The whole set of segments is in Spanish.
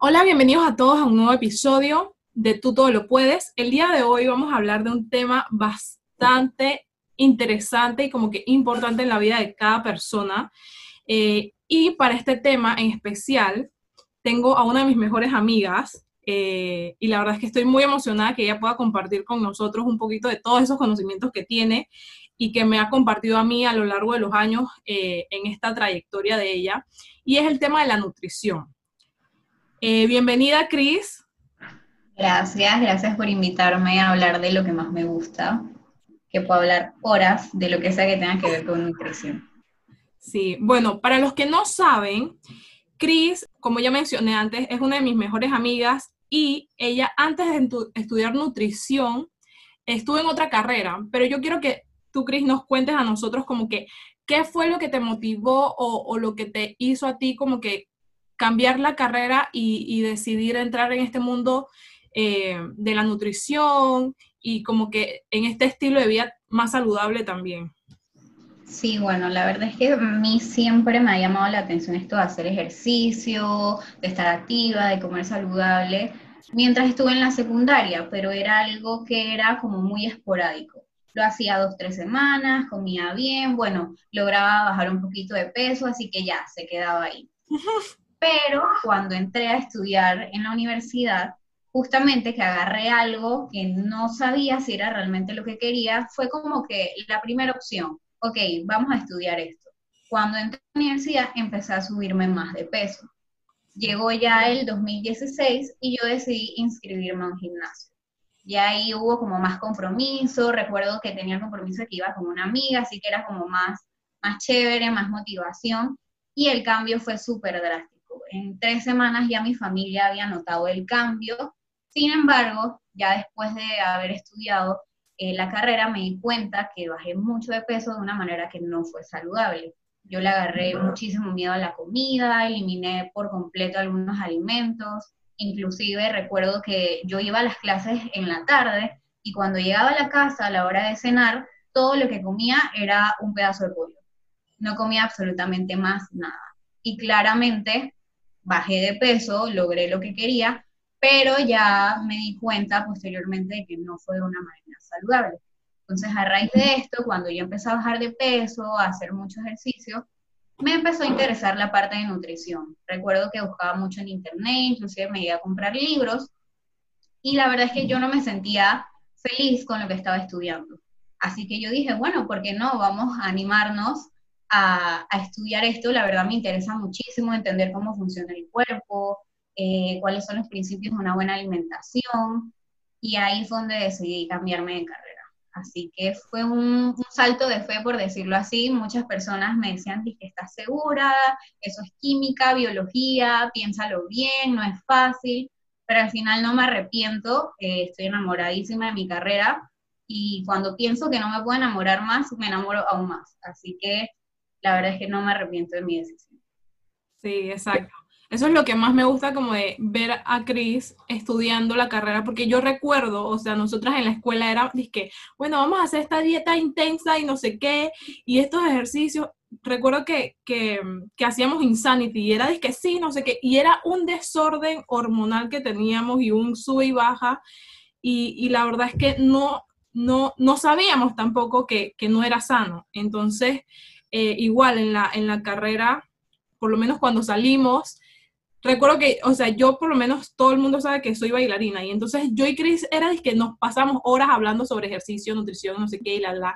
Hola, bienvenidos a todos a un nuevo episodio de Tú Todo Lo Puedes. El día de hoy vamos a hablar de un tema bastante interesante y como que importante en la vida de cada persona. Eh, y para este tema en especial, tengo a una de mis mejores amigas eh, y la verdad es que estoy muy emocionada que ella pueda compartir con nosotros un poquito de todos esos conocimientos que tiene y que me ha compartido a mí a lo largo de los años eh, en esta trayectoria de ella. Y es el tema de la nutrición. Eh, bienvenida, Cris. Gracias, gracias por invitarme a hablar de lo que más me gusta, que puedo hablar horas de lo que sea que tenga que ver con nutrición. Sí, bueno, para los que no saben, Cris, como ya mencioné antes, es una de mis mejores amigas y ella antes de estudiar nutrición estuvo en otra carrera, pero yo quiero que tú, Cris, nos cuentes a nosotros como que qué fue lo que te motivó o, o lo que te hizo a ti como que cambiar la carrera y, decidir entrar en este mundo eh, de la nutrición y como que en este estilo de vida más saludable también. Sí, bueno, la verdad es que a mí siempre me ha llamado la atención esto de hacer ejercicio, de estar activa, de comer saludable, mientras estuve en la secundaria, pero era algo que era como muy esporádico. Lo hacía dos, tres semanas, comía bien, bueno, lograba bajar un poquito de peso, así que ya, se quedaba ahí. Pero cuando entré a estudiar en la universidad, justamente que agarré algo que no sabía si era realmente lo que quería, fue como que la primera opción, ok, vamos a estudiar esto. Cuando entré a la universidad empecé a subirme más de peso. Llegó ya el 2016 y yo decidí inscribirme a un gimnasio. Y ahí hubo como más compromiso, recuerdo que tenía el compromiso que iba con una amiga, así que era como más, más chévere, más motivación, y el cambio fue súper drástico en tres semanas ya mi familia había notado el cambio. Sin embargo, ya después de haber estudiado eh, la carrera, me di cuenta que bajé mucho de peso de una manera que no fue saludable. Yo le agarré muchísimo miedo a la comida, eliminé por completo algunos alimentos, inclusive recuerdo que yo iba a las clases en la tarde y cuando llegaba a la casa a la hora de cenar, todo lo que comía era un pedazo de pollo. No comía absolutamente más nada. Y claramente bajé de peso, logré lo que quería, pero ya me di cuenta posteriormente de que no fue una manera saludable. Entonces, a raíz de esto, cuando yo empecé a bajar de peso, a hacer mucho ejercicio, me empezó a interesar la parte de nutrición. Recuerdo que buscaba mucho en internet, inclusive me iba a comprar libros, y la verdad es que yo no me sentía feliz con lo que estaba estudiando. Así que yo dije, bueno, ¿por qué no? Vamos a animarnos a, estudiar esto, la verdad me interesa muchísimo entender cómo funciona el cuerpo, eh, cuáles son los principios de una buena alimentación, y ahí fue donde decidí cambiarme de carrera. Así que fue un, salto de fe, por decirlo así. Muchas personas me decían que estás segura, eso es química, biología, piénsalo bien, no es fácil, pero al final no me arrepiento, eh, estoy enamoradísima de mi carrera y cuando pienso que no me puedo enamorar más, me enamoro aún más. Así que la verdad es que no me arrepiento de mi decisión. Sí, exacto. Eso es lo que más me gusta como de ver a Cris estudiando la carrera, porque yo recuerdo, o sea, nosotras en la escuela era, que, bueno, vamos a hacer esta dieta intensa y no sé qué, y estos ejercicios, recuerdo que, que, que hacíamos Insanity y era, que sí, no sé qué, y era un desorden hormonal que teníamos y un sube y baja, y, y la verdad es que no, no, no sabíamos tampoco que, que no era sano. Entonces, eh, igual en la, en la carrera, por lo menos cuando salimos, recuerdo que, o sea, yo por lo menos todo el mundo sabe que soy bailarina y entonces yo y Chris era que nos pasamos horas hablando sobre ejercicio, nutrición, no sé qué y la la.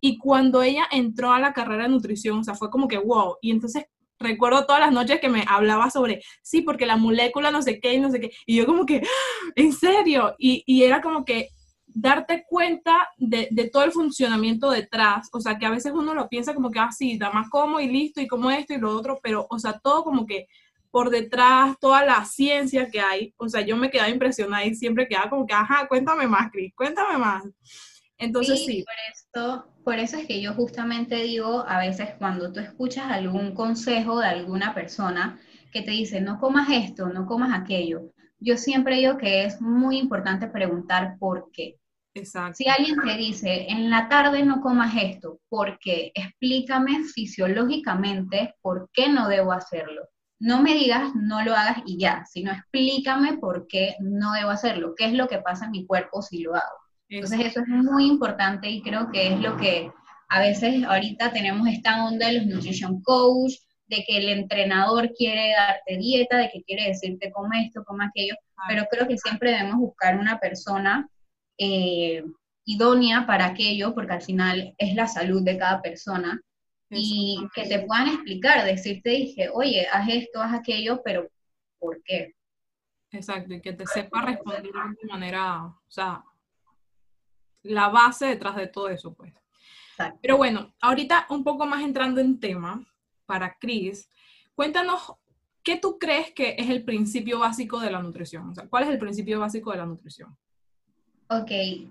Y cuando ella entró a la carrera de nutrición, o sea, fue como que wow. Y entonces recuerdo todas las noches que me hablaba sobre, sí, porque la molécula no sé qué y no sé qué. Y yo como que, ¡Ah! ¿en serio? Y, y era como que darte cuenta de, de, todo el funcionamiento detrás, o sea, que a veces uno lo piensa como que así, ah, da más como y listo, y como esto y lo otro, pero, o sea, todo como que por detrás, toda la ciencia que hay, o sea, yo me quedaba impresionada y siempre quedaba como que, ajá, cuéntame más, Cris, cuéntame más. Entonces sí. Por, esto, por eso es que yo justamente digo, a veces cuando tú escuchas algún consejo de alguna persona que te dice, no comas esto, no comas aquello, yo siempre digo que es muy importante preguntar por qué. Si alguien te dice, en la tarde no comas esto, ¿por qué? Explícame fisiológicamente por qué no debo hacerlo. no me digas no lo hagas y ya, sino explícame por qué no debo hacerlo, qué es lo que pasa en mi cuerpo si lo hago. Entonces eso es muy importante y creo que es lo que a veces ahorita tenemos esta onda de los nutrition coach, de que el entrenador quiere darte dieta, de que quiere decirte come esto, come aquello, pero creo que siempre debemos buscar una persona eh, idónea para aquello, porque al final es la salud de cada persona, y que te puedan explicar, decirte, dije, oye, haz esto, haz aquello, pero ¿por qué? Exacto, y que te sepa responder de manera, o sea, la base detrás de todo eso, pues. Pero bueno, ahorita un poco más entrando en tema, para Cris, cuéntanos, ¿qué tú crees que es el principio básico de la nutrición? O sea, ¿cuál es el principio básico de la nutrición? Ok,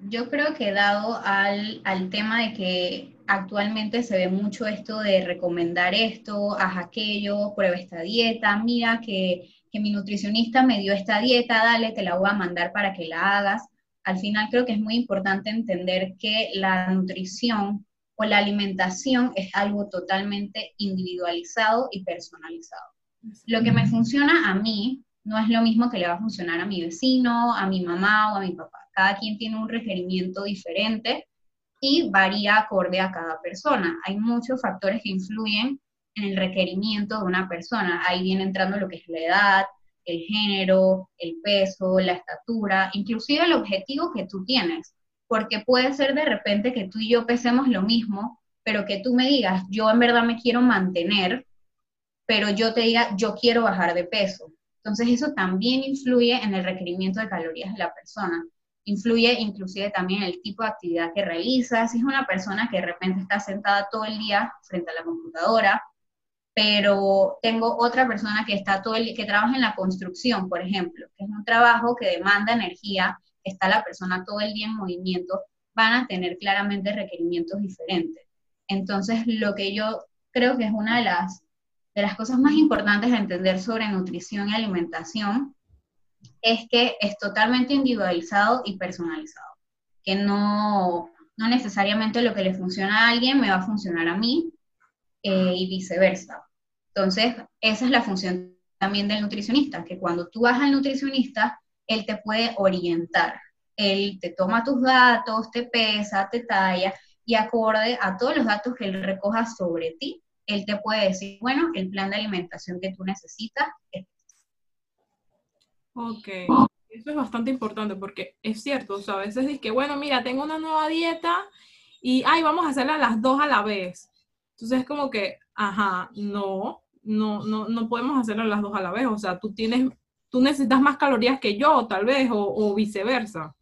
yo creo que dado al, al, tema de que actualmente se ve mucho esto de recomendar esto, haz aquello, prueba esta dieta, mira que, que mi nutricionista me dio esta dieta, dale, te la voy a mandar para que la hagas. Al final creo que es muy importante entender que la nutrición o la alimentación es algo totalmente individualizado y personalizado. Lo que me funciona a mí no es lo mismo que le va a funcionar a mi vecino, a mi mamá o a mi papá. Cada quien tiene un requerimiento diferente y varía acorde a cada persona. Hay muchos factores que influyen en el requerimiento de una persona. Ahí viene entrando lo que es la edad, el género, el peso, la estatura, inclusive el objetivo que tú tienes. Porque puede ser de repente que tú y yo pesemos lo mismo, pero que tú me digas, yo en verdad me quiero mantener, pero yo te diga, yo quiero bajar de peso. Entonces eso también influye en el requerimiento de calorías de la persona. Influye inclusive también el tipo de actividad que realiza. Si es una persona que de repente está sentada todo el día frente a la computadora, pero tengo otra persona que está todo el que trabaja en la construcción, por ejemplo, que es un trabajo que demanda energía, está la persona todo el día en movimiento, van a tener claramente requerimientos diferentes. Entonces, lo que yo creo que es una de las de las cosas más importantes a entender sobre nutrición y alimentación es que es totalmente individualizado y personalizado, que no, no necesariamente lo que le funciona a alguien me va a funcionar a mí eh, y viceversa. Entonces, esa es la función también del nutricionista, que cuando tú vas al nutricionista, él te puede orientar, él te toma tus datos, te pesa, te talla y acorde a todos los datos que él recoja sobre ti, él te puede decir, bueno, el plan de alimentación que tú necesitas es Ok, eso es bastante importante porque es cierto, o sea, a veces dices que, bueno, mira, tengo una nueva dieta y, ay, vamos a hacerla las dos a la vez. Entonces es como que, ajá, no, no, no, no podemos hacerla las dos a la vez, o sea, tú tienes, tú necesitas más calorías que yo, tal vez, o, o viceversa.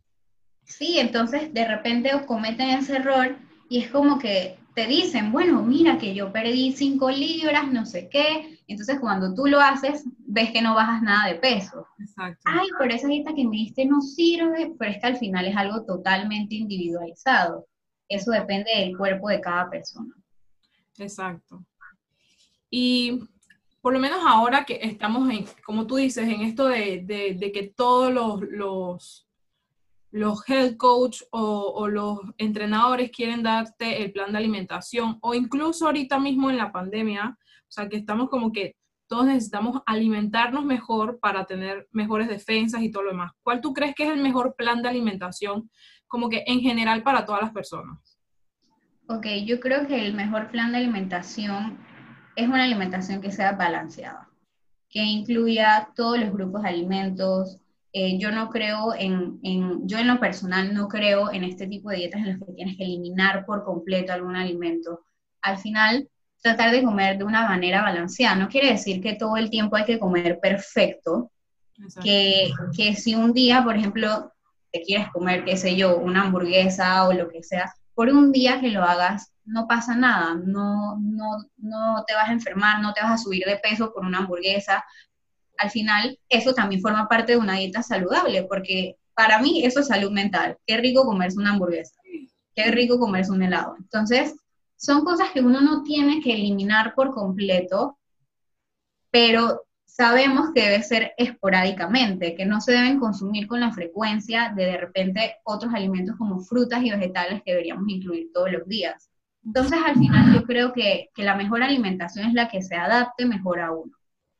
Sí, entonces de repente os cometen ese error y es como que te dicen, bueno, mira que yo perdí 5 libras, no sé qué. Entonces cuando tú lo haces, ves que no bajas nada de peso. Exacto. Ay, pero esa dieta que me diste no sirve, pero es que al final es algo totalmente individualizado. Eso depende del cuerpo de cada persona. Exacto. Y por lo menos ahora que estamos en, como tú dices, en esto de, de que todos los, los los health coach o, los entrenadores quieren darte el plan de alimentación o incluso ahorita mismo en la pandemia, o sea que estamos como que todos necesitamos alimentarnos mejor para tener mejores defensas y todo lo demás. ¿Cuál tú crees que es el mejor plan de alimentación como que en general para todas las personas? Ok, yo creo que el mejor plan de alimentación es una alimentación que sea balanceada, que incluya todos los grupos de alimentos, eh, yo no creo en, en, yo en lo personal no creo en este tipo de dietas en las que tienes que eliminar por completo algún alimento. Al final, tratar de comer de una manera balanceada. No quiere decir que todo el tiempo hay que comer perfecto, que, que, si un día, por ejemplo, te quieres comer, qué sé yo, una hamburguesa o lo que sea, por un día que lo hagas, no pasa nada, no, no, no te vas a enfermar, no te vas a subir de peso por una hamburguesa, al final eso también forma parte de una dieta saludable, porque para mí eso es salud mental. Qué rico comerse una hamburguesa, qué rico comerse un helado. Entonces, son cosas que uno no tiene que eliminar por completo, pero sabemos que debe ser esporádicamente, que no se deben consumir con la frecuencia de de repente otros alimentos como frutas y vegetales que deberíamos incluir todos los días. Entonces, al final yo creo que, que la mejor alimentación es la que se adapte mejor a uno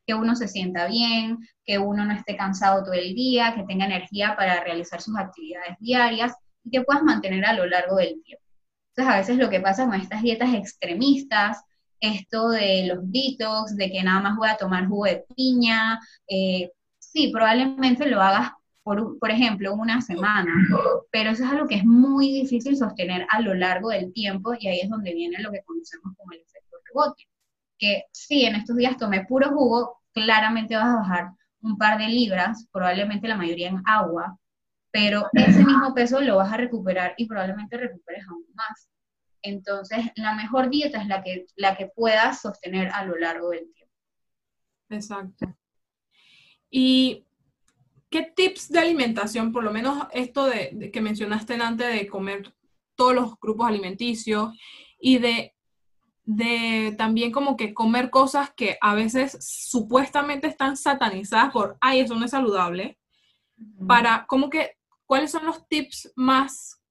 que uno se sienta bien, que uno no esté cansado todo el día, que tenga energía para realizar sus actividades diarias y que puedas mantener a lo largo del tiempo. Entonces, a veces lo que pasa con estas dietas extremistas, esto de los detox, de que nada más voy a tomar jugo de piña, eh, sí, probablemente lo hagas por, por, ejemplo, una semana, pero eso es algo que es muy difícil sostener a lo largo del tiempo y ahí es donde viene lo que conocemos como el efecto rebote, que si en estos días tomé puro jugo, claramente vas a bajar un par de libras, probablemente la mayoría en agua, pero ese mismo peso lo vas a recuperar y probablemente recuperes aún más. Entonces, la mejor dieta es la que, la que puedas sostener a lo largo del tiempo. Exacto. ¿Y qué tips de alimentación, por lo menos esto de, que mencionaste antes de comer todos los grupos alimenticios y de de también como que comer cosas que a veces supuestamente están satanizadas por, ay, eso no es saludable, para como que, ¿cuáles son los tips más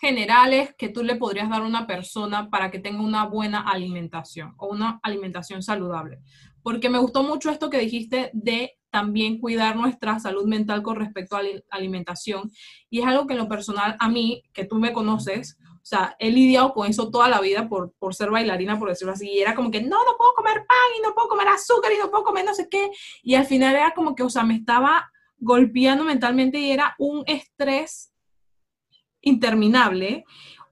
generales que tú le podrías dar a una persona para que tenga una buena alimentación o una alimentación saludable? Porque me gustó mucho esto que dijiste de también cuidar nuestra salud mental con respecto a la alimentación. Y es algo que en lo personal, a mí, que tú me conoces, o sea, he lidiado con eso toda la vida por, por ser bailarina, por decirlo así. Y era como que, no, no puedo comer pan y no puedo comer azúcar y no puedo comer no sé qué. Y al final era como que, o sea, me estaba golpeando mentalmente y era un estrés interminable.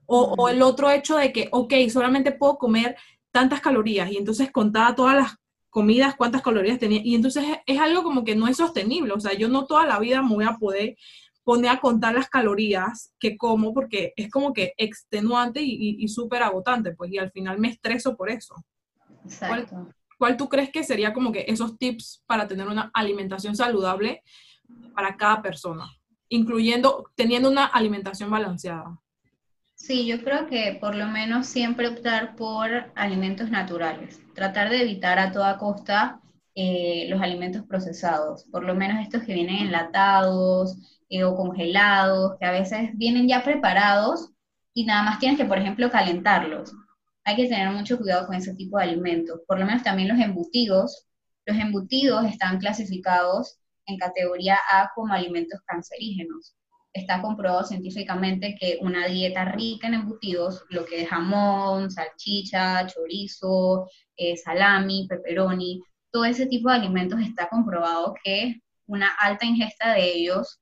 O, o el otro hecho de que, ok, solamente puedo comer tantas calorías y entonces contaba todas las comidas, cuántas calorías tenía. Y entonces es, algo como que no es sostenible. O sea, yo no toda la vida me voy a poder poner a contar las calorías que como porque es como que extenuante y, súper agotante, pues, y al final me estreso por eso. Exacto. ¿Cuál, tú crees que sería como que esos tips para tener una alimentación saludable para cada persona, incluyendo teniendo una alimentación balanceada? Sí, yo creo que por lo menos siempre optar por alimentos naturales, tratar de evitar a toda costa eh, los alimentos procesados, por lo menos estos que vienen enlatados eh, o congelados, que a veces vienen ya preparados y nada más tienes que, por ejemplo, calentarlos. Hay que tener mucho cuidado con ese tipo de alimentos, por lo menos también los embutidos. Los embutidos están clasificados en categoría A como alimentos cancerígenos está comprobado científicamente que una dieta rica en embutidos, lo que es jamón, salchicha, chorizo, eh, salami, pepperoni, todo ese tipo de alimentos está comprobado que una alta ingesta de ellos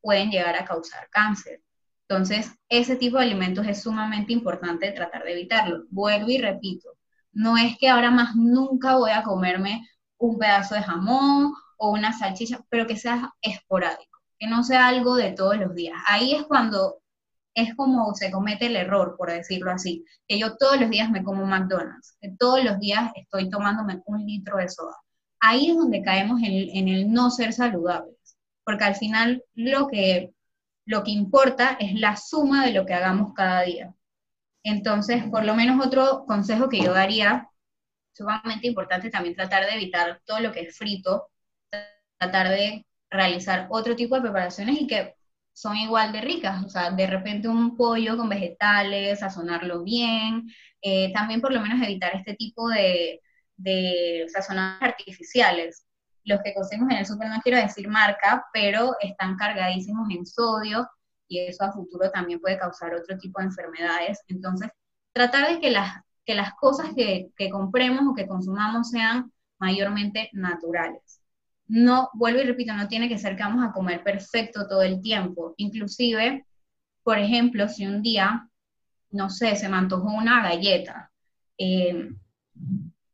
pueden llegar a causar cáncer. Entonces, ese tipo de alimentos es sumamente importante tratar de evitarlo. Vuelvo y repito, no es que ahora más nunca voy a comerme un pedazo de jamón o una salchicha, pero que sea esporádico que no sea algo de todos los días. Ahí es cuando es como se comete el error, por decirlo así, que yo todos los días me como McDonald's, que todos los días estoy tomándome un litro de soda. Ahí es donde caemos en, el no ser saludables, porque al final lo que, lo que importa es la suma de lo que hagamos cada día. Entonces, por lo menos otro consejo que yo daría, sumamente importante también tratar de evitar todo lo que es frito, tratar de realizar otro tipo de preparaciones y que son igual de ricas, o sea, de repente un pollo con vegetales, sazonarlo bien, eh, también por lo menos evitar este tipo de, de sazonadores artificiales. Los que conseguimos en el súper no quiero decir marca, pero están cargadísimos en sodio y eso a futuro también puede causar otro tipo de enfermedades. Entonces, tratar de que las, que las cosas que, que compremos o que consumamos sean mayormente naturales no, vuelvo y repito, no tiene que ser que vamos a comer perfecto todo el tiempo. Inclusive, por ejemplo, si un día, no sé, se me antojó una galleta, eh,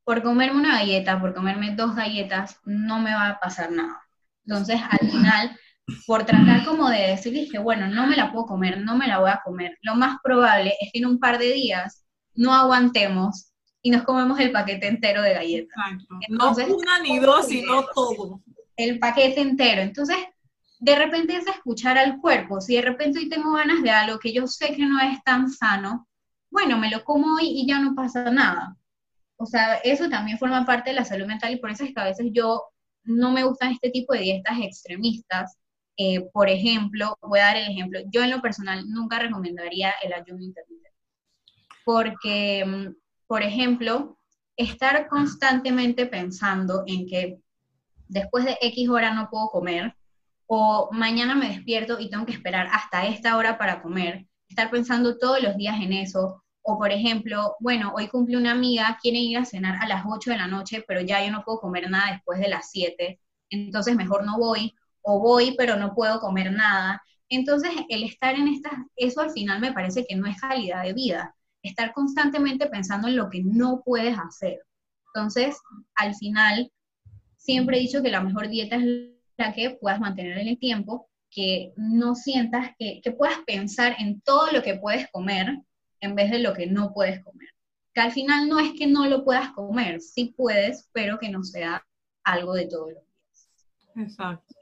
por comerme una galleta, por comerme dos galletas, no me va a pasar nada. Entonces, al final, por tratar como de decir que, bueno, no me la puedo comer, no me la voy a comer, lo más probable es que en un par de días no aguantemos y nos comemos el paquete entero de galletas. no una ni dos, sino todo. El paquete entero. Entonces, de repente es escuchar al cuerpo. Si de repente hoy tengo ganas de algo que yo sé que no es tan sano, bueno, me lo como hoy y ya no pasa nada. O sea, eso también forma parte de la salud mental y por eso es que a veces yo no me gustan este tipo de dietas extremistas. Eh, por ejemplo, voy a dar el ejemplo, yo en lo personal nunca recomendaría el ayuno intermitente. Porque mm, por ejemplo, estar constantemente pensando en que después de X hora no puedo comer, o mañana me despierto y tengo que esperar hasta esta hora para comer, estar pensando todos los días en eso, o por ejemplo, bueno, hoy cumple una amiga, quiere ir a cenar a las 8 de la noche, pero ya yo no puedo comer nada después de las 7, entonces mejor no voy, o voy pero no puedo comer nada. Entonces, el estar en estas, eso al final me parece que no es calidad de vida, estar constantemente pensando en lo que no puedes hacer. Entonces, al final, siempre he dicho que la mejor dieta es la que puedas mantener en el tiempo, que no sientas que, que puedas pensar en todo lo que puedes comer en vez de lo que no puedes comer. Que al final no es que no lo puedas comer, sí puedes, pero que no sea algo de todos los días. Exacto.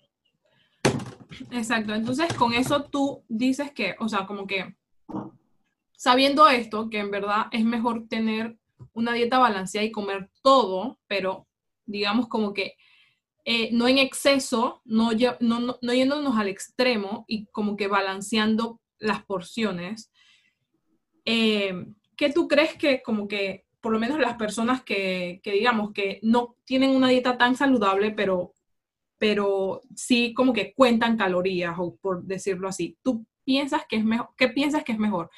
Exacto. Entonces, con eso tú dices que, o sea, como que sabiendo esto, que en verdad es mejor tener una dieta balanceada y comer todo, pero digamos como que eh, no en exceso, no, no, no, yéndonos al extremo y como que balanceando las porciones. Eh, ¿Qué tú crees que como que por lo menos las personas que, que, digamos que no tienen una dieta tan saludable, pero, pero sí como que cuentan calorías, o por decirlo así, ¿tú piensas que es mejor, qué piensas que es mejor?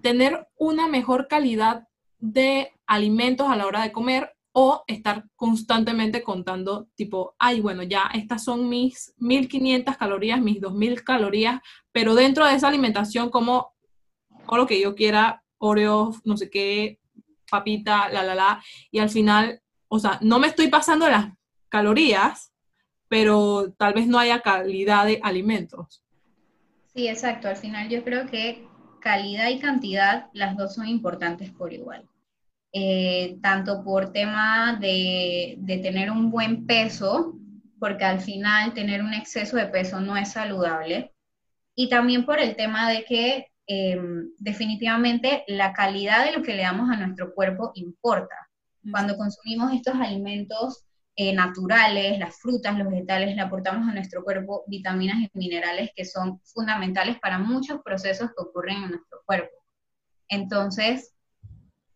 ¿Tener una mejor calidad de alimentos a la hora de comer o estar constantemente contando tipo, ay, bueno, ya estas son mis 1500 calorías, mis 2000 calorías, pero dentro de esa alimentación como o lo que yo quiera, Oreo, no sé qué, papita, la, la, la, y al final, o sea, no me estoy pasando las calorías, pero tal vez no haya calidad de alimentos. Sí, exacto. Al final yo creo que calidad y cantidad, las dos son importantes por igual. Eh, tanto por tema de, de, tener un buen peso, porque al final tener un exceso de peso no es saludable, y también por el tema de que eh, definitivamente la calidad de lo que le damos a nuestro cuerpo importa. Cuando consumimos estos alimentos eh, naturales, las frutas, los vegetales, le aportamos a nuestro cuerpo vitaminas y minerales que son fundamentales para muchos procesos que ocurren en nuestro cuerpo. Entonces,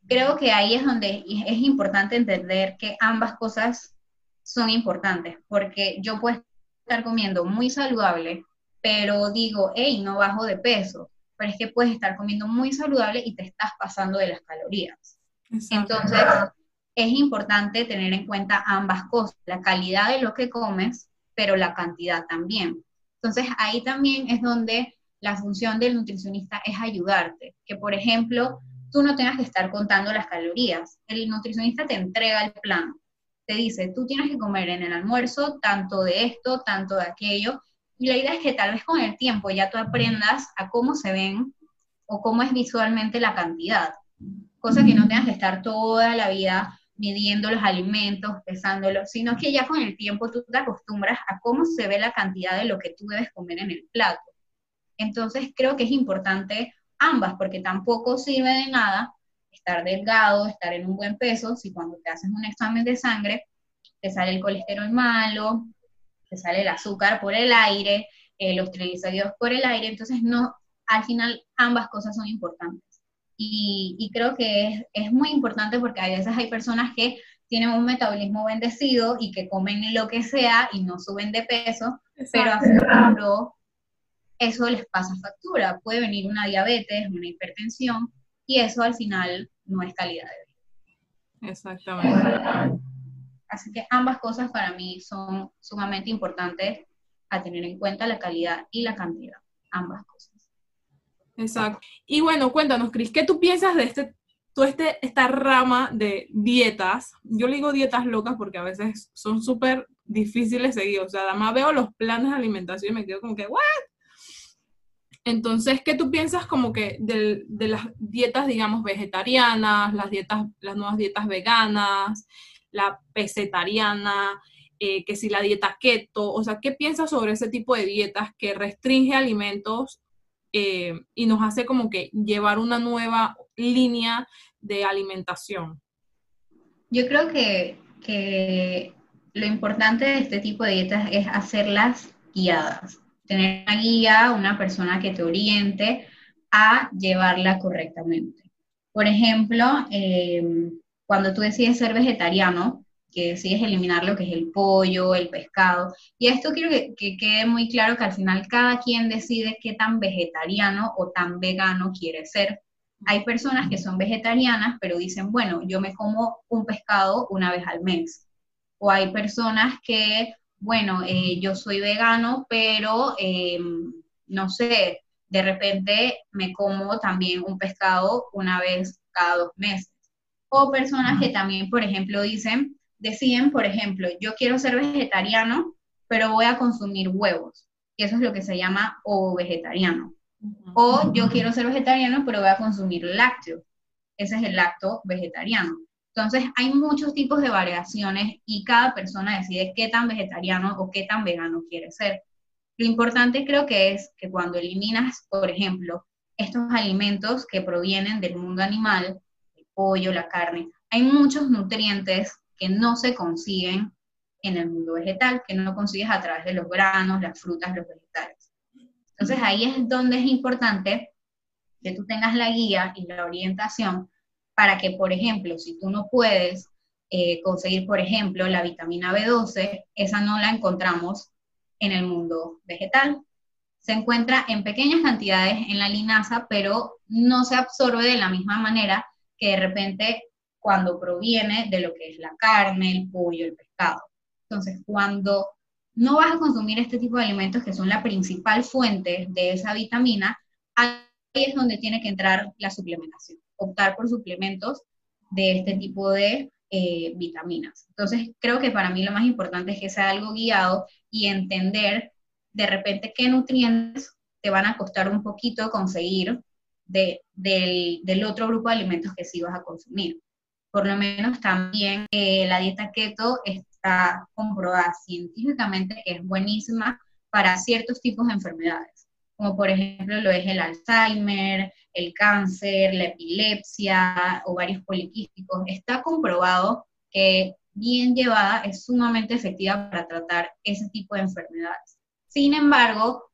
creo que ahí es donde es importante entender que ambas cosas son importantes, porque yo puedo estar comiendo muy saludable, pero digo, hey, no bajo de peso, pero es que puedes estar comiendo muy saludable y te estás pasando de las calorías. Entonces, es importante tener en cuenta ambas cosas, la calidad de lo que comes, pero la cantidad también. Entonces, ahí también es donde la función del nutricionista es ayudarte, que por ejemplo, tú no tengas que estar contando las calorías. El nutricionista te entrega el plan, te dice, tú tienes que comer en el almuerzo tanto de esto, tanto de aquello, y la idea es que tal vez con el tiempo ya tú aprendas a cómo se ven o cómo es visualmente la cantidad, cosa que no tengas que estar toda la vida midiendo los alimentos, pesándolos, sino que ya con el tiempo tú te acostumbras a cómo se ve la cantidad de lo que tú debes comer en el plato. Entonces creo que es importante ambas, porque tampoco sirve de nada estar delgado, estar en un buen peso, si cuando te haces un examen de sangre te sale el colesterol malo, te sale el azúcar por el aire, eh, los triglicéridos por el aire, entonces no, al final ambas cosas son importantes. Y, creo que es, es, muy importante porque a veces hay personas que tienen un metabolismo bendecido y que comen lo que sea y no suben de peso, pero a futuro eso les pasa factura. Puede venir una diabetes, una hipertensión, y eso al final no es calidad de vida. Exactamente. Así que ambas cosas para mí son sumamente importantes a tener en cuenta la calidad y la cantidad, ambas cosas. Exacto. Y bueno, cuéntanos, Cris, ¿qué tú piensas de este, toda este, esta rama de dietas? Yo le digo dietas locas porque a veces son súper difíciles seguir. O sea, además veo los planes de alimentación y me quedo como que, ¿what? Entonces, ¿qué tú piensas como que de, de, las dietas, digamos, vegetarianas, las dietas, las nuevas dietas veganas, la pesetariana, eh, que si la dieta keto? O sea, ¿qué piensas sobre ese tipo de dietas que restringe alimentos eh, y nos hace como que llevar una nueva línea de alimentación? Yo creo que, lo importante de este tipo de dietas es hacerlas guiadas tener una guía, una persona que te oriente a llevarla correctamente. Por ejemplo, em, cuando tú decides ser vegetariano, que decides eliminar lo que es el pollo, el pescado. Y esto quiero que, que, quede muy claro que al final cada quien decide qué tan vegetariano o tan vegano quiere ser. Hay personas que son vegetarianas, pero dicen, bueno, yo me como un pescado una vez al mes. O hay personas que, bueno, eh, yo soy vegano, pero eh, no sé, de repente me como también un pescado una vez cada dos meses. O personas que también, por ejemplo, dicen, deciden, por ejemplo, yo quiero ser vegetariano, pero voy a consumir huevos. Y eso es lo que se llama ovo vegetariano. O yo quiero ser vegetariano, pero voy a consumir lácteos. Ese es el lacto vegetariano. Entonces, hay muchos tipos de variaciones y cada persona decide qué tan vegetariano o qué tan vegano quiere ser. Lo importante creo que es que cuando eliminas, por ejemplo, estos alimentos que provienen del mundo animal, pollo, la carne, hay muchos nutrientes que no se consiguen en el mundo vegetal, que no consigues a través de los granos, las frutas, los vegetales. Entonces ahí es donde es importante que tú tengas la guía y la orientación para que, por ejemplo, si tú no puedes eh, conseguir, por ejemplo, la vitamina B12, esa no la encontramos en el mundo vegetal. Se encuentra en pequeñas cantidades en la linaza, pero no se absorbe de la misma manera de repente cuando proviene de lo que es la carne, el pollo, el pescado. Entonces, cuando no vas a consumir este tipo de alimentos que son la principal fuente de esa vitamina, ahí es donde tiene que entrar la suplementación, optar por suplementos de este tipo de eh, vitaminas. Entonces, creo que para mí lo más importante es que sea algo guiado y entender de repente qué nutrientes te van a costar un poquito conseguir de, del, otro grupo de alimentos que sí vas a consumir por lo menos también eh, la dieta keto está comprobada científicamente que es buenísima para ciertos tipos de enfermedades, como por ejemplo lo es el Alzheimer, el cáncer, la epilepsia, ovarios poliquísticos. Está comprobado que bien llevada es sumamente efectiva para tratar ese tipo de enfermedades. Sin embargo,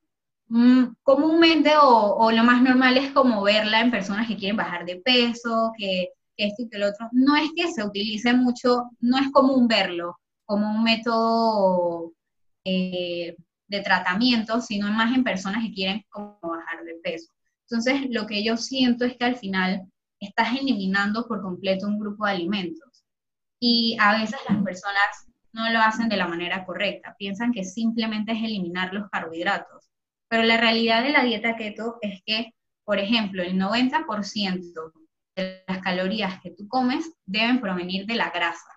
comúnmente o, lo más normal es como verla en personas que quieren bajar de peso, que esto y que el otro, no es que se utilice mucho, no es común verlo como un método eh, de tratamiento, sino más en personas que quieren bajar de peso. Entonces, lo que yo siento es que al final estás eliminando por completo un grupo de alimentos. Y a veces las personas no lo hacen de la manera correcta, piensan que simplemente es eliminar los carbohidratos. Pero la realidad de la dieta keto es que, por ejemplo, el 90% las calorías que tú comes deben provenir de la grasa.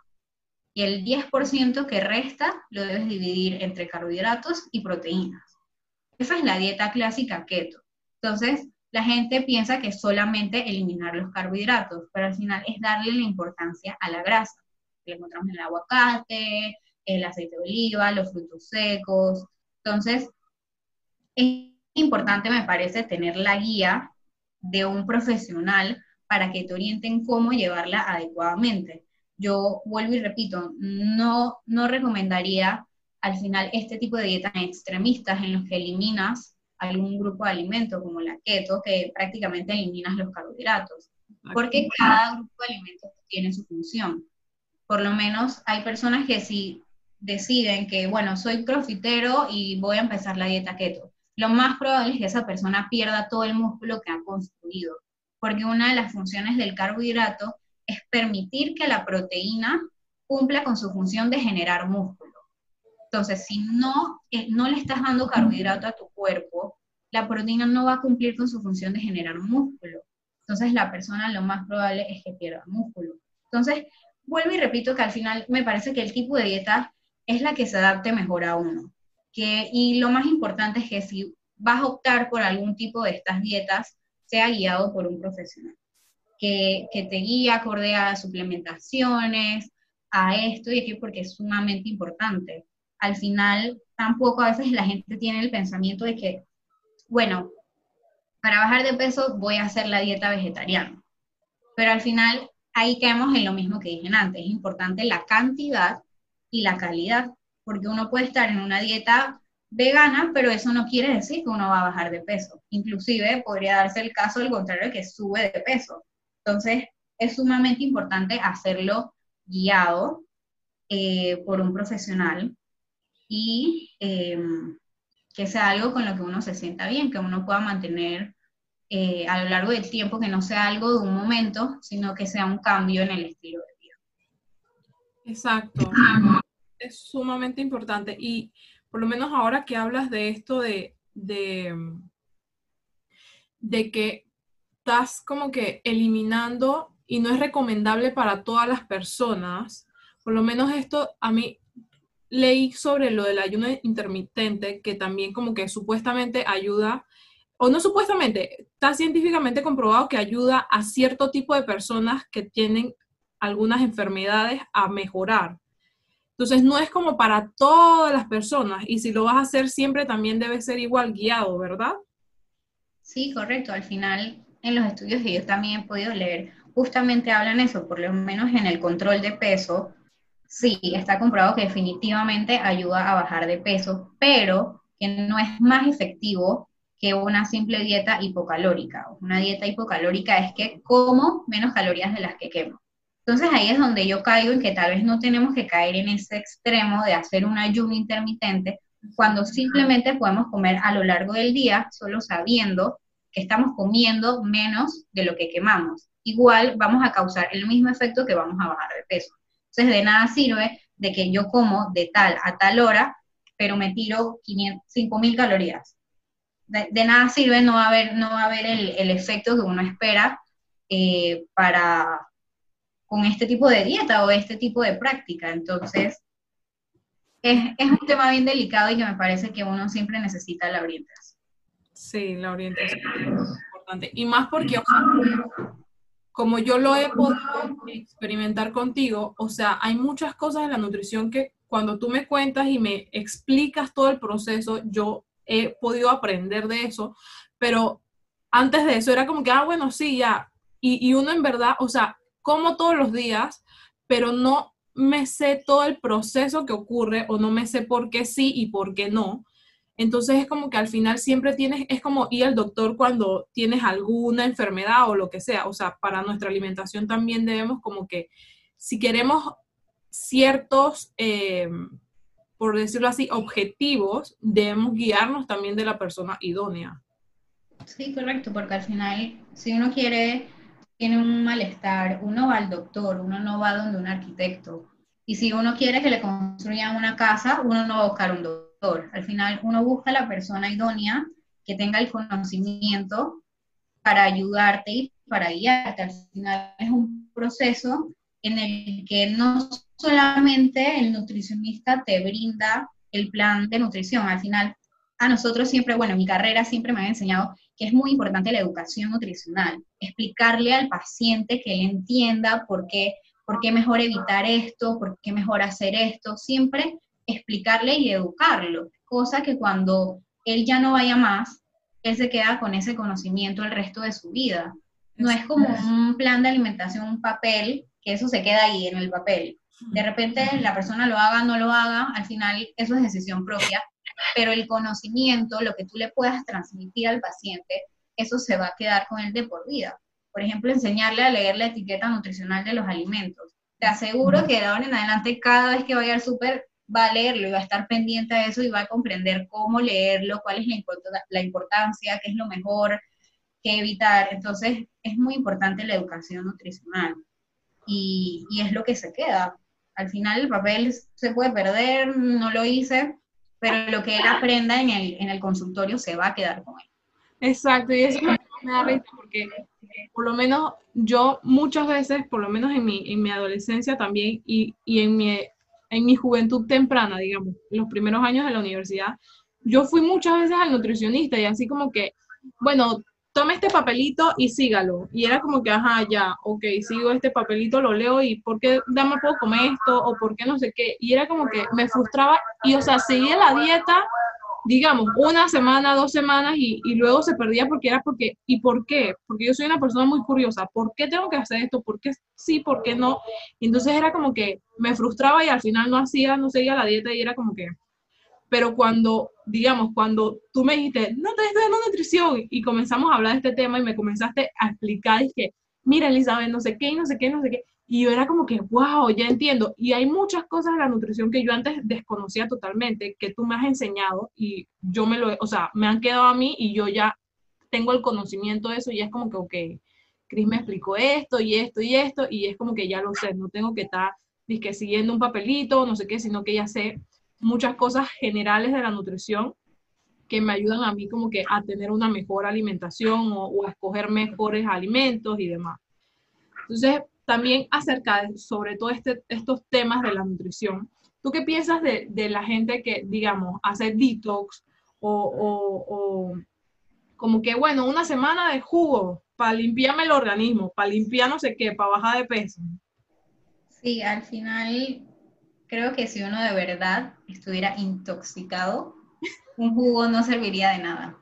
Y el 10% que resta lo debes dividir entre carbohidratos y proteínas. Esa es la dieta clásica keto. Entonces, la gente piensa que solamente eliminar los carbohidratos, pero al final es darle la importancia a la grasa. Que encontramos en el aguacate, el aceite de oliva, los frutos secos. Entonces, es importante, me parece, tener la guía de un profesional para que te orienten cómo llevarla adecuadamente. Yo vuelvo y repito, no, no recomendaría al final este tipo de dietas extremistas en los que eliminas algún grupo de alimentos como la keto, que prácticamente eliminas los carbohidratos, porque cada grupo de alimentos tiene su función. Por lo menos hay personas que si deciden que, bueno, soy profitero y voy a empezar la dieta keto, lo más probable es que esa persona pierda todo el músculo que ha construido porque una de las funciones del carbohidrato es permitir que la proteína cumpla con su función de generar músculo. Entonces, si no, eh, no le estás dando carbohidrato a tu cuerpo, la proteína no va a cumplir con su función de generar músculo. Entonces, la persona lo más probable es que pierda músculo. Entonces, vuelvo y repito que al final me parece que el tipo de dieta es la que se adapte mejor a uno. Y lo más importante es que si vas a optar por algún tipo de estas dietas, sea guiado por un profesional, que, que te guíe acorde a suplementaciones, a esto y aquí porque es sumamente importante. Al final, tampoco a veces la gente tiene el pensamiento de que, bueno, para bajar de peso voy a hacer la dieta vegetariana. Pero al final ahí caemos en lo mismo que dije antes, es importante la cantidad y la calidad, porque uno puede estar en una dieta vegana, pero eso no quiere decir que uno va a bajar de peso. Inclusive podría darse el caso del contrario, que sube de peso. Entonces, es sumamente importante hacerlo guiado eh, por un profesional y em, que sea algo con lo que uno se sienta bien, que uno pueda mantener eh, a lo largo del tiempo, que no sea algo de un momento, sino que sea un cambio en el estilo de vida. Exacto. Es sumamente importante. Y por lo menos ahora que hablas de esto de, de, de que estás como que eliminando y no es recomendable para todas las personas, por lo menos esto a mí leí sobre lo del ayuno intermitente, que también como que supuestamente ayuda, o no supuestamente, está científicamente comprobado que ayuda a cierto tipo de personas que tienen algunas enfermedades a mejorar. Entonces no es como para todas las personas y si lo vas a hacer siempre también debe ser igual guiado, ¿verdad? Sí, correcto. Al final en los estudios que yo también he podido leer, justamente hablan eso, por lo menos en el control de peso, sí, está comprobado que definitivamente ayuda a bajar de peso, pero que no es más efectivo que una simple dieta hipocalórica. Una dieta hipocalórica es que como menos calorías de las que quemo. Entonces ahí es donde yo caigo en que tal vez no tenemos que caer en ese extremo de hacer un ayuno intermitente cuando simplemente podemos comer a lo largo del día, solo sabiendo que estamos comiendo menos de lo que quemamos. Igual vamos a causar el mismo efecto que vamos a bajar de peso. Entonces, de nada sirve de que yo como de tal a tal hora, pero me tiro 5.000 calorías. De, nada sirve, no va a haber, no va a haber el, efecto que uno espera eh, para con este tipo de dieta o este tipo de práctica. Entonces, es, un tema bien delicado y que me parece que uno siempre necesita la orientación. Sí, la orientación es importante. Y más porque, como yo lo he podido experimentar contigo, o sea, hay muchas cosas en la nutrición que cuando tú me cuentas y me explicas todo el proceso, yo he podido aprender de eso, pero antes de eso era como que, ah, bueno, sí, ya. Y, y uno en verdad, o sea, como todos los días, pero no me sé todo el proceso que ocurre o no me sé por qué sí y por qué no. Entonces es como que al final siempre tienes, es como ir al doctor cuando tienes alguna enfermedad o lo que sea. O sea, para nuestra alimentación también debemos como que, si queremos ciertos, eh, por decirlo así, objetivos, debemos guiarnos también de la persona idónea. Sí, correcto, porque al final, si uno quiere, tiene un malestar, uno va al doctor, uno no va donde un arquitecto. Y si uno quiere que le construyan una casa, uno no va a buscar un doctor al final uno busca la persona idónea que tenga el conocimiento para ayudarte y para guiarte. Al final es un proceso en el que no solamente el nutricionista te brinda el plan de nutrición, al final a nosotros siempre, bueno, mi carrera siempre me ha enseñado que es muy importante la educación nutricional, explicarle al paciente que él entienda por qué, por qué mejor evitar esto, por qué mejor hacer esto, siempre explicarle y educarlo, cosa que cuando él ya no vaya más, él se queda con ese conocimiento el resto de su vida. No es como un plan de alimentación, un papel, que eso se queda ahí en el papel. De repente la persona lo haga, no lo haga, al final eso es decisión propia, pero el conocimiento, lo que tú le puedas transmitir al paciente, eso se va a quedar con él de por vida. Por ejemplo, enseñarle a leer la etiqueta nutricional de los alimentos. Te aseguro que de ahora en adelante, cada vez que vaya al súper, va a leerlo y va a estar pendiente a eso y va a comprender cómo leerlo, cuál es la, importancia, qué es lo mejor, qué evitar. Entonces, es muy importante la educación nutricional y, es lo que se queda. Al final el papel se puede perder, no lo hice, pero lo que él aprenda en el, en el consultorio se va a quedar con él. Exacto, y eso me da risa porque por lo menos yo muchas veces, por lo menos en mi, en mi adolescencia también y, y en mi en mi juventud temprana, digamos, los primeros años de la universidad, yo fui muchas veces al nutricionista y así como que, bueno, tome este papelito y sígalo. Y era como que, ajá, ya, ok, sigo este papelito, lo leo y ¿por qué dame puedo comer esto? O ¿por qué no sé qué? Y era como que me frustraba y, o sea, seguía la dieta digamos, una semana, dos semanas y, luego se perdía porque era porque, ¿y por qué? Porque yo soy una persona muy curiosa, ¿por qué tengo que hacer esto? ¿Por qué sí? ¿Por qué no? Y entonces era como que me frustraba y al final no hacía, no seguía la dieta y era como que, pero cuando, digamos, cuando tú me dijiste, no te estoy dando nutrición y comenzamos a hablar de este tema y me comenzaste a explicar, es mira Elizabeth, no sé qué, no sé qué, no sé qué. Y yo era como que, wow, ya entiendo. Y hay muchas cosas de la nutrición que yo antes desconocía totalmente, que tú me has enseñado y yo me lo, o sea, me han quedado a mí y yo ya tengo el conocimiento de eso y es como que, ok, Cris me explicó esto y esto y esto y es como que ya lo sé, no tengo que estar que siguiendo un papelito, no sé qué, sino que ya sé muchas cosas generales de la nutrición que me ayudan a mí como que a tener una mejor alimentación o, a escoger mejores alimentos y demás. Entonces, también acerca de, sobre todo este, estos temas de la nutrición, ¿tú qué piensas de, de la gente que, digamos, hace detox o, o, como que, bueno, una semana de jugo para limpiarme el organismo, para limpiar no sé qué, para bajar de peso? Sí, al final creo que si uno de verdad estuviera intoxicado, un jugo no serviría de nada.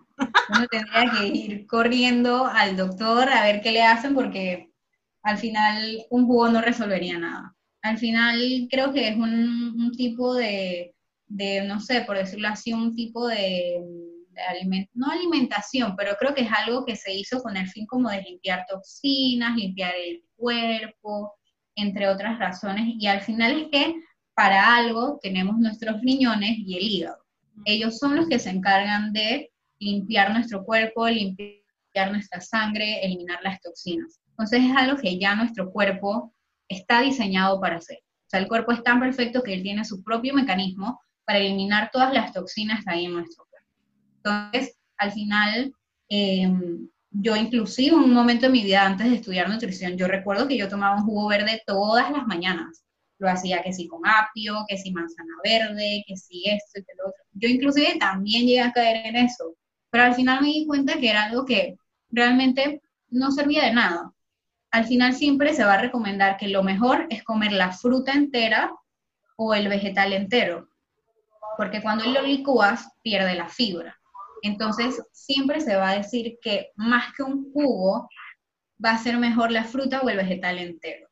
Uno tendría que ir corriendo al doctor a ver qué le hacen porque al final un jugo no resolvería nada. Al final creo que es un, tipo de, no sé, por decirlo así, un tipo de, de no alimentación, pero creo que es algo que se hizo con el fin como de limpiar toxinas, limpiar el cuerpo, entre otras razones. Y al final es que para algo tenemos nuestros riñones y el hígado. Ellos son los que se encargan de limpiar nuestro cuerpo, limpiar nuestra sangre, eliminar las toxinas. Entonces es algo que ya nuestro cuerpo está diseñado para hacer. O sea, el cuerpo es tan perfecto que él tiene su propio mecanismo para eliminar todas las toxinas que hay en nuestro cuerpo. Entonces, al final, em, yo inclusive en un momento de mi vida antes de estudiar nutrición, yo recuerdo que yo tomaba un jugo verde todas las mañanas. Lo hacía que si con apio, que si manzana verde, que si esto y que lo otro. Yo inclusive también llegué a caer en eso, pero al final me di cuenta que era algo que realmente no servía de nada. Al final siempre se va a recomendar que lo mejor es comer la fruta entera o el vegetal entero, porque cuando lo licúas pierde la fibra. Entonces, siempre se va a decir que más que un jugo, va a ser mejor la fruta o el vegetal entero.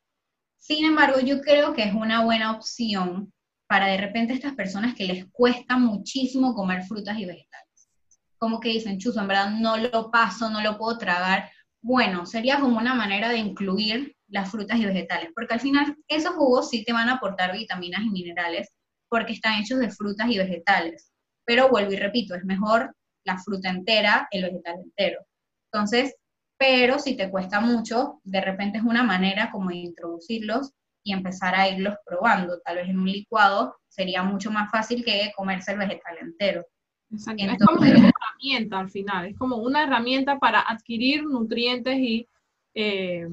Sin embargo, yo creo que es una buena opción para de repente estas personas que les cuesta muchísimo comer frutas y vegetales. Como que dicen, chuzo, en verdad no lo paso, no lo puedo tragar. Bueno, sería como una manera de incluir las frutas y vegetales, porque al final esos jugos sí te van a aportar vitaminas y minerales porque están hechos de frutas y vegetales. Pero vuelvo y repito, es mejor la fruta entera, el vegetal entero. Entonces, pero si te cuesta mucho, de repente es una manera como de introducirlos y empezar a irlos probando. Tal vez en un licuado sería mucho más fácil que comerse el vegetal entero. Exacto. es como una herramienta al final, es como una herramienta para adquirir nutrientes y eh,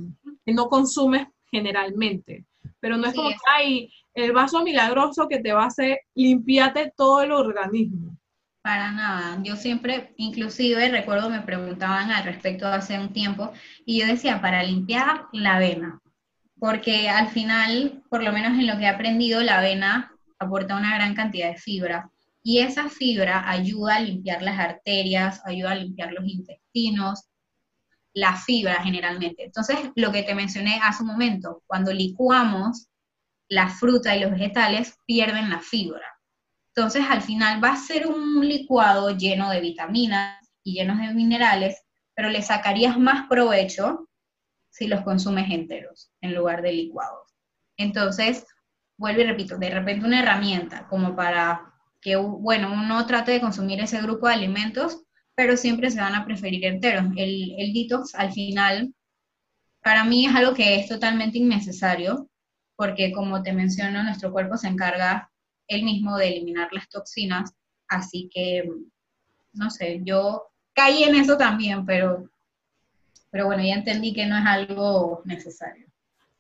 que no consumes generalmente. Pero no es como que hay el vaso milagroso que te va a hacer limpiarte todo el organismo. Para nada. Yo siempre, inclusive recuerdo me preguntaban al respecto hace un tiempo y yo decía, para limpiar la avena, porque al final, por lo menos en lo que he aprendido, la avena aporta una gran cantidad de fibra y esa fibra ayuda a limpiar las arterias, ayuda a limpiar los intestinos, la fibra generalmente. Entonces, lo que te mencioné hace un momento, cuando licuamos la fruta y los vegetales, pierden la fibra. Entonces, al final va a ser un licuado lleno de vitaminas y llenos de minerales, pero le sacarías más provecho si los consumes enteros en lugar de licuados. Entonces, vuelvo y repito, de repente una herramienta como para que, bueno, uno trate de consumir ese grupo de alimentos, pero siempre se van a preferir enteros. El, el detox al final, para mí es algo que es totalmente innecesario, porque como te menciono, nuestro cuerpo se encarga él mismo de eliminar las toxinas, así que, no sé, yo caí en eso también, pero, pero bueno, ya entendí que no es algo necesario.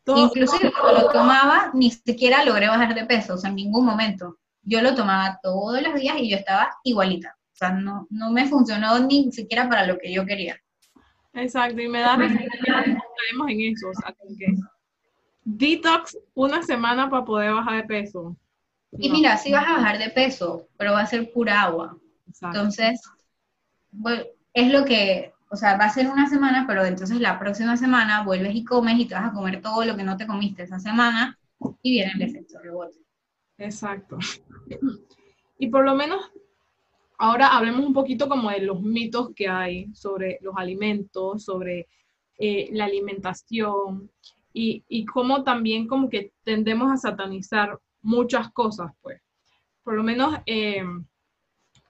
Inclusive cuando lo tomaba, ni siquiera logré bajar de peso, o sea, en ningún momento. Yo lo tomaba todos los días y yo estaba igualita. O sea, no, no me funcionó ni siquiera para lo que yo quería. Exacto, y me da en eso, o sea, que detox una semana para poder bajar de peso. Y mira, sí vas a bajar de peso, pero va a ser pura agua. Entonces, es lo que, o sea, va a ser una semana, pero entonces la próxima semana vuelves y comes y te vas a comer todo lo que no te comiste esa semana y viene el efecto rebote. Exacto. Y por lo menos, ahora hablemos un poquito como de los mitos que hay sobre los alimentos, sobre eh, la alimentación y, y cómo también como que tendemos a satanizar muchas cosas, pues. Por lo menos, eh,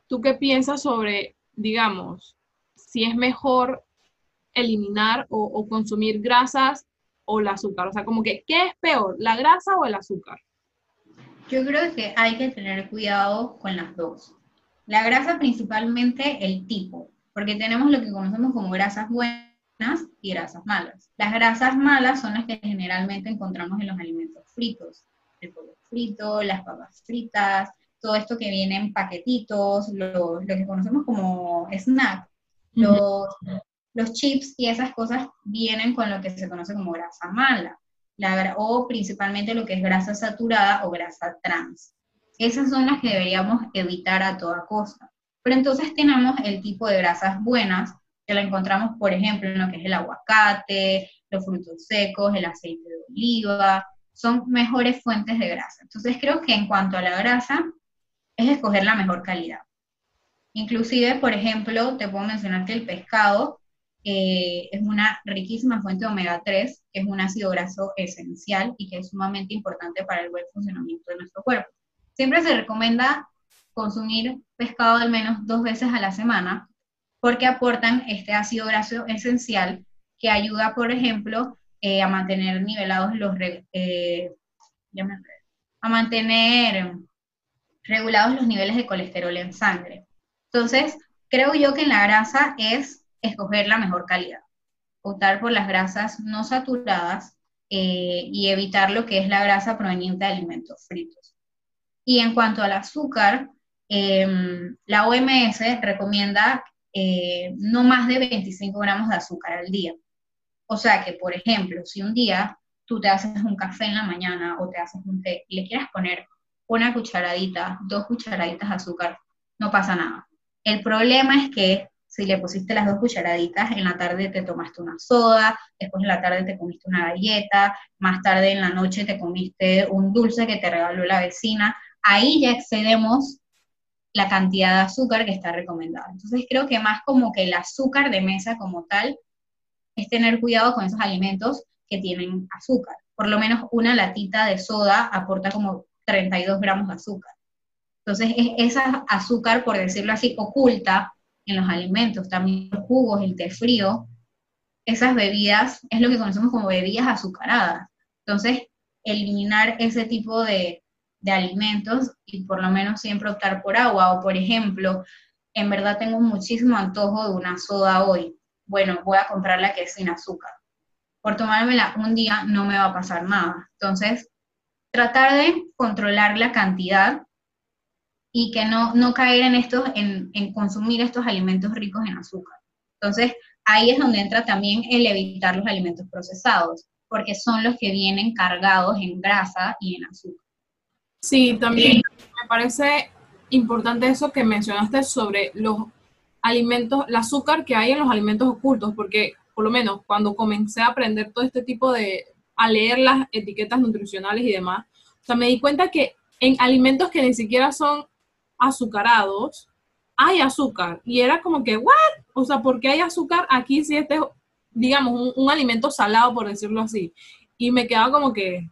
¿tú qué piensas sobre, digamos, si es mejor eliminar o, consumir grasas o el azúcar? O sea, como que, ¿qué es peor, la grasa o el azúcar? Yo creo que hay que tener cuidado con las dos. La grasa principalmente el tipo, porque tenemos lo que conocemos como grasas buenas y grasas malas. Las grasas malas son las que generalmente encontramos en los alimentos fritos, el pollo frito, las papas fritas, todo esto que viene en paquetitos, lo, que conocemos como snack, los, los chips y esas cosas vienen con lo que se conoce como grasa mala, la, o principalmente lo que es grasa saturada o grasa trans. Esas son las que deberíamos evitar a toda costa. Pero entonces tenemos el tipo de grasas buenas, que la encontramos, por ejemplo, en lo que es el aguacate, los frutos secos, el aceite de oliva, son mejores fuentes de grasa. Entonces creo que en cuanto a la grasa, es escoger la mejor calidad. Inclusive, por ejemplo, te puedo mencionar que el pescado eh, es una riquísima fuente de omega 3, que es un ácido graso esencial y que es sumamente importante para el buen funcionamiento de nuestro cuerpo. Siempre se recomienda consumir pescado al menos dos veces a la semana porque aportan este ácido graso esencial que ayuda, por ejemplo, eh, a mantener nivelados los, eh, a mantener regulados los niveles de colesterol en sangre. Entonces, creo yo que en la grasa es escoger la mejor calidad, optar por las grasas no saturadas eh, y evitar lo que es la grasa proveniente de alimentos fritos. Y en cuanto al azúcar, em, la OMS recomienda no más de 25 gramos de azúcar al día. O sea que, por ejemplo, si un día tú te haces un café en la mañana o te haces un té y le quieres poner una cucharadita, dos cucharaditas de azúcar, no pasa nada. El problema es que si le pusiste las dos cucharaditas, en la tarde te tomaste una soda, después en la tarde te comiste una galleta, más tarde en la noche te comiste un dulce que te regaló la vecina, ahí ya excedemos la cantidad de azúcar que está recomendada. Entonces creo que más como que el azúcar de mesa como tal es tener cuidado con esos alimentos que tienen azúcar. Por lo menos una latita de soda aporta como 32 gramos de azúcar. Entonces, es esa azúcar, por decirlo así, oculta en los alimentos, también los jugos, el té frío, esas bebidas es lo que conocemos como bebidas azucaradas. Entonces, eliminar ese tipo de, de alimentos y por lo menos siempre optar por agua o, por ejemplo, en verdad tengo muchísimo antojo de una soda hoy bueno, voy a comprar la que es sin azúcar. Por tomármela un día no me va a pasar nada. Entonces, tratar de controlar la cantidad y que no, no caer en, estos, en, en consumir estos alimentos ricos en azúcar. Entonces, ahí es donde entra también el evitar los alimentos procesados, porque son los que vienen cargados en grasa y en azúcar. Sí, también me parece importante eso que mencionaste sobre los alimentos, el azúcar que hay en los alimentos ocultos, porque por lo menos cuando comencé a aprender todo este tipo de, a leer las etiquetas nutricionales y demás, o sea, me di cuenta que en alimentos que ni siquiera son azucarados, hay azúcar. Y era como que, ¿what? O sea, ¿por qué hay azúcar aquí si este es, digamos, un, un alimento salado, por decirlo así? Y me quedaba como que,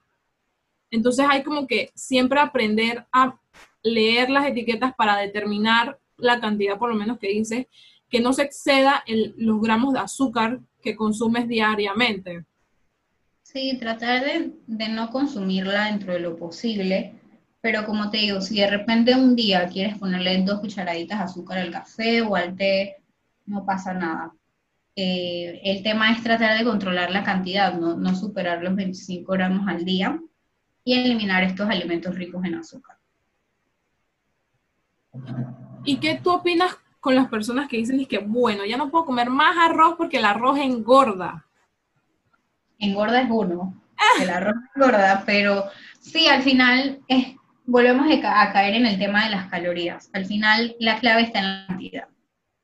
entonces hay como que siempre aprender a leer las etiquetas para determinar la cantidad por lo menos que dice, que no se exceda los gramos de azúcar que consumes diariamente. Sí, tratar de, no consumirla dentro de lo posible, pero como te digo, si de repente un día quieres ponerle dos cucharaditas de azúcar al café o al té, no pasa nada. Eh, el tema es tratar de controlar la cantidad, no, no superar los 25 gramos al día y eliminar estos alimentos ricos en azúcar. ¿Y qué tú opinas con las personas que dicen que, bueno, ya no puedo comer más arroz porque el arroz engorda? Engorda es uno, el arroz engorda, pero sí, al final es, volvemos a caer en el tema de las calorías. Al final la clave está en la cantidad.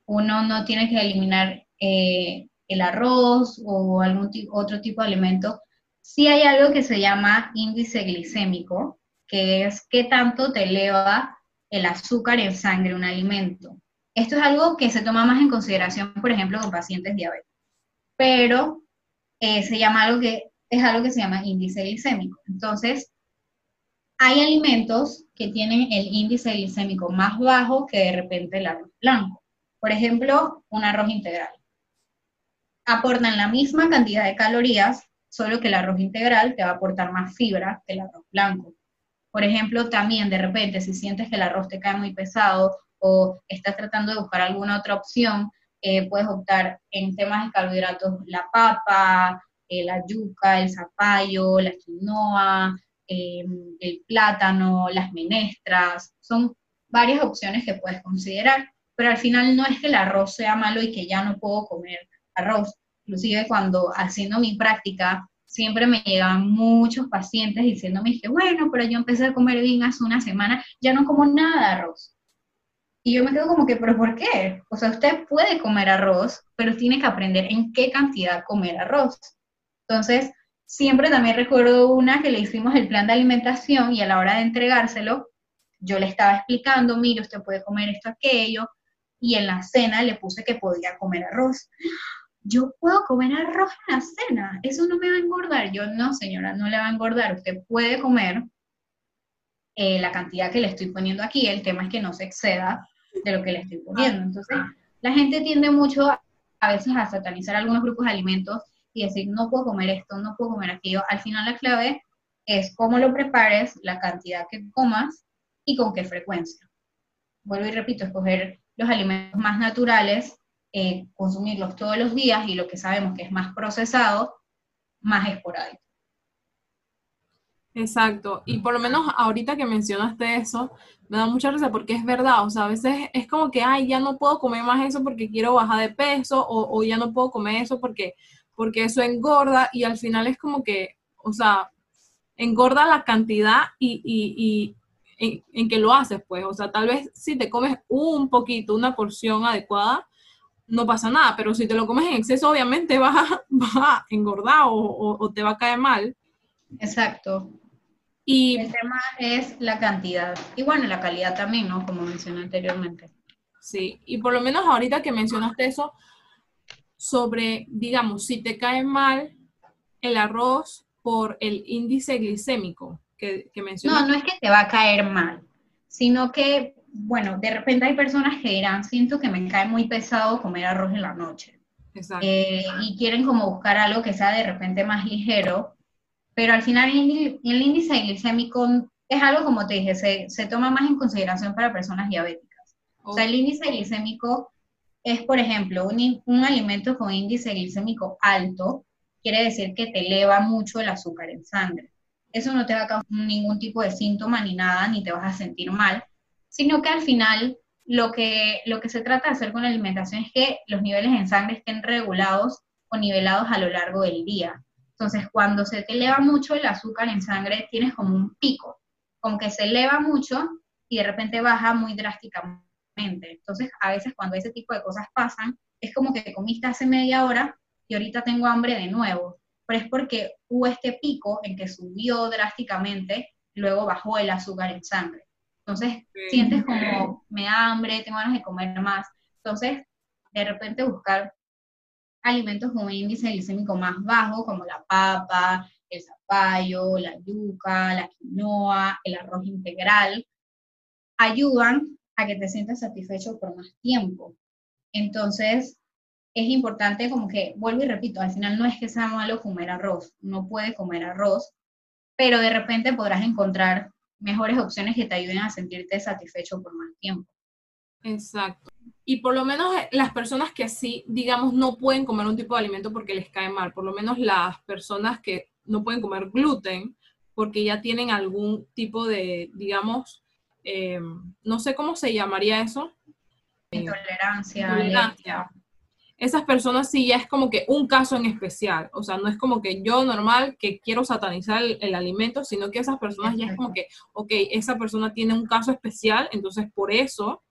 Uno no tiene que eliminar eh, el arroz o algún otro tipo de alimento. Sí hay algo que se llama índice glicémico, que es qué tanto te eleva el azúcar en sangre, un alimento. Esto es algo que se toma más en consideración, por ejemplo, con pacientes diabéticos. Pero eh, se llama algo que es algo que se llama índice glicémico. Entonces, hay alimentos que tienen el índice glicémico más bajo que de repente el arroz blanco. Por ejemplo, un arroz integral. Aportan la misma cantidad de calorías, solo que el arroz integral te va a aportar más fibra que el arroz blanco. Por ejemplo, también de repente, si sientes que el arroz te cae muy pesado o estás tratando de buscar alguna otra opción, eh, puedes optar en temas de carbohidratos la papa, eh, la yuca, el zapallo, la quinoa, eh, el plátano, las menestras. Son varias opciones que puedes considerar pero al final no es que el arroz sea malo y que ya no puedo comer arroz. Inclusive cuando haciendo mi práctica, siempre me llegaban muchos pacientes diciéndome que, bueno, pero yo empecé a comer bien hace una semana, ya no como nada de arroz. Y yo me quedo como que, ¿pero por qué? O sea, usted puede comer arroz, pero tiene que aprender en qué cantidad comer arroz. Entonces, siempre también recuerdo una que le hicimos el plan de alimentación y a la hora de entregárselo, yo le estaba explicando, mire, usted puede comer esto, aquello, y en la cena le puse que podía comer arroz. Yo puedo comer arroz en la cena, eso no me va a engordar. Yo no, señora, no le va a engordar. Usted puede comer eh, la cantidad que le estoy poniendo aquí, el tema es que no se exceda de lo que le estoy poniendo. Entonces, la gente tiende mucho a veces a satanizar algunos grupos de alimentos y decir, no puedo comer esto, no puedo comer aquello. Al final la clave es cómo lo prepares, la cantidad que comas y con qué frecuencia. Vuelvo y repito, escoger los alimentos más naturales, eh, consumirlos todos los días y lo que sabemos que es más procesado, más esporádico. Exacto, y por lo menos ahorita que mencionaste eso, me da mucha risa porque es verdad, o sea, a veces es como que, ay, ya no puedo comer más eso porque quiero bajar de peso, o, ya no puedo comer eso porque, porque eso engorda, y al final es como que, o sea, engorda la cantidad y, en, que lo haces, pues. O sea, tal vez si te comes un poquito, una porción adecuada, no pasa nada, pero si te lo comes en exceso, obviamente vas a, a engordar o, te va a caer mal. Exacto. Y el tema es la cantidad. Y bueno, la calidad también, ¿no? Como mencioné anteriormente. Sí, y por lo menos ahorita que mencionaste eso, sobre, digamos, si te cae mal el arroz por el índice glicémico, que, No, no es que te va a caer mal, sino que, bueno, de repente hay personas que dirán, siento que me cae muy pesado comer arroz en la noche. Exacto. Eh, y quieren como buscar algo que sea de repente más ligero, pero al final el, índice glicémico es algo, como te dije, se, se, toma más en consideración para personas diabéticas. O sea, el índice glicémico es, por ejemplo, un, un alimento con índice glicémico alto, quiere decir que te eleva mucho el azúcar en sangre eso no te va a causar ningún tipo de síntoma ni nada, ni te vas a sentir mal, sino que al final lo que, lo que se trata de hacer con la alimentación es que los niveles en sangre estén regulados o nivelados a lo largo del día. Entonces, cuando se te eleva mucho el azúcar en sangre, tienes como un pico, como que se eleva mucho y de repente baja muy drásticamente. Entonces, a veces cuando ese tipo de cosas pasan, es como que comiste hace media hora y ahorita tengo hambre de nuevo pero es porque hubo este pico en que subió drásticamente, luego bajó el azúcar en sangre. Entonces sientes como me da hambre, tengo ganas de comer más. Entonces, de repente buscar alimentos con un índice glicémico más bajo, como la papa, el zapallo, la yuca, la quinoa, el arroz integral, ayudan a que te sientas satisfecho por más tiempo. Entonces, es importante como que, vuelvo y repito, al final no es que sea malo comer arroz, no puede comer arroz, pero de repente podrás encontrar mejores opciones que te ayuden a sentirte satisfecho por más tiempo. Exacto. Y por lo menos eh, las personas que así, digamos, no pueden comer un tipo de alimento porque les cae mal, por lo menos las personas que no pueden comer gluten porque ya tienen algún tipo de, digamos, eh, no sé cómo se llamaría eso. Intolerancia. Intolerancia esas personas sí ya es como que un caso en especial, o sea, no es como que yo normal que quiero satanizar el, alimento, sino que esas personas ya es como que, ok, esa persona tiene un caso especial, entonces por eso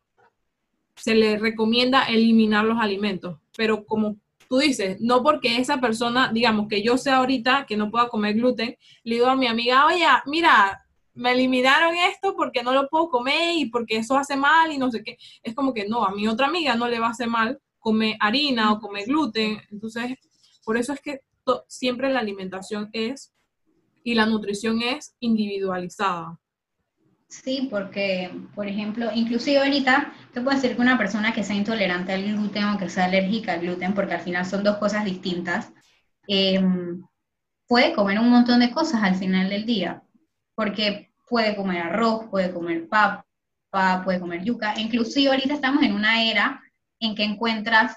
se le recomienda eliminar los alimentos, pero como tú dices, no porque esa persona, digamos que yo sé ahorita que no pueda comer gluten, le digo a mi amiga, oye, mira, me eliminaron esto porque no lo puedo comer y porque eso hace mal y no sé qué. Es como que no, a mi otra amiga no le va a hacer mal come harina o come gluten. Entonces, por eso es que siempre la alimentación es y la nutrición es individualizada. Sí, porque, por ejemplo, inclusive ahorita te puedo decir que una persona que sea intolerante al gluten o que sea alérgica al gluten, porque al final son dos cosas distintas, em, puede comer un montón de cosas al final del día, porque puede comer arroz, puede comer papa, puede comer yuca, inclusive ahorita estamos en una era en que encuentras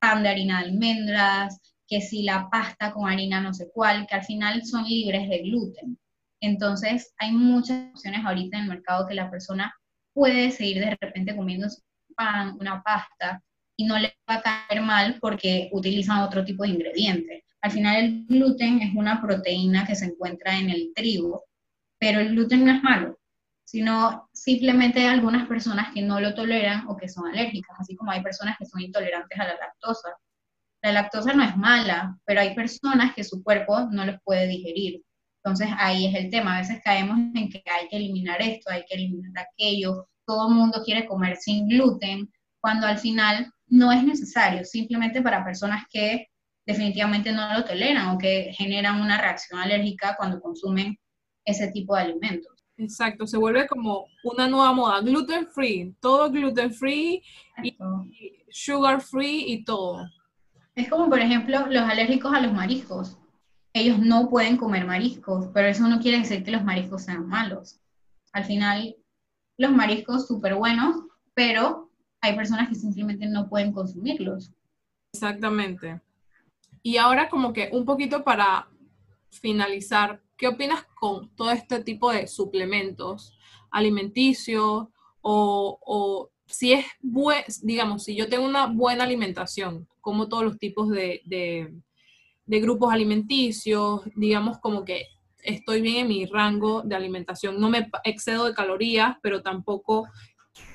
pan de harina de almendras, que si la pasta con harina no sé cuál, que al final son libres de gluten. Entonces, hay muchas opciones ahorita en el mercado que la persona puede seguir de repente comiendo pan, una pasta, y no le va a caer mal porque utilizan otro tipo de ingrediente. Al final el gluten es una proteína que se encuentra en el trigo, pero el gluten no es malo, sino simplemente algunas personas que no lo toleran o que son alérgicas, así como hay personas que son intolerantes a la lactosa. La lactosa no es mala, pero hay personas que su cuerpo no los puede digerir. Entonces ahí es el tema. A veces caemos en que hay que eliminar esto, hay que eliminar aquello. Todo el mundo quiere comer sin gluten, cuando al final no es necesario, simplemente para personas que definitivamente no lo toleran o que generan una reacción alérgica cuando consumen ese tipo de alimentos. Exacto, se vuelve como una nueva moda, gluten free, todo gluten free y sugar free y todo. Es como, por ejemplo, los alérgicos a los mariscos ellos no pueden comer mariscos, pero eso no quiere decir que los mariscos sean malos. Al final, los mariscos súper buenos, pero hay personas que simplemente no pueden consumirlos. Exactamente. Y ahora como que un poquito para finalizar, ¿qué opinas con todo este tipo de suplementos alimenticios o, si es buen, digamos, si yo tengo una buena alimentación, como todos los tipos de de grupos alimenticios, digamos como que estoy bien en mi rango de alimentación, no me excedo de calorías, pero tampoco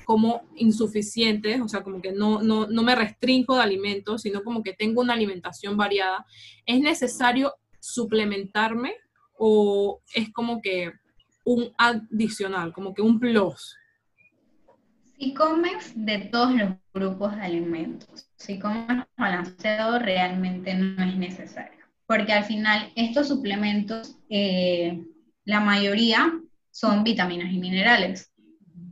como insuficientes, o sea, como que no, no, no me restringo de alimentos, sino como que tengo una alimentación variada. ¿Es necesario suplementarme o es como que un adicional, como que un plus? Si comes de todos los grupos de alimentos, si comes balanceado, realmente no es necesario. Porque al final estos suplementos, eh, la mayoría son vitaminas y minerales.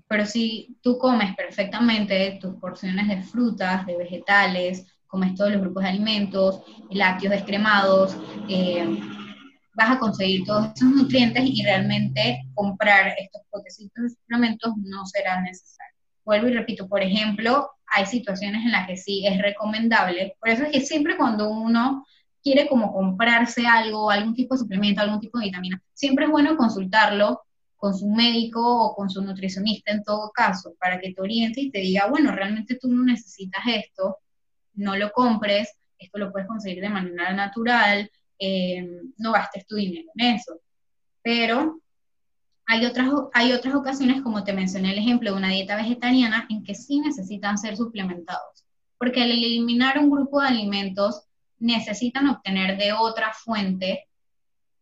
Pero si tú comes perfectamente tus porciones de frutas, de vegetales, comes todos los grupos de alimentos, lácteos descremados, eh, vas a conseguir todos esos nutrientes y realmente comprar estos potecitos de suplementos no será necesario vuelvo y repito, por ejemplo, hay situaciones en las que sí es recomendable. Por eso es que siempre cuando uno quiere como comprarse algo, algún tipo de suplemento, algún tipo de vitamina, siempre es bueno consultarlo con su médico o con su nutricionista en todo caso, para que te oriente y te diga, bueno, realmente tú no necesitas esto, no lo compres, esto lo puedes conseguir de manera natural, eh, no gastes tu dinero en eso. Pero hay otras, hay otras ocasiones, como te mencioné el ejemplo de una dieta vegetariana, en que sí necesitan ser suplementados, porque al eliminar un grupo de alimentos necesitan obtener de otra fuente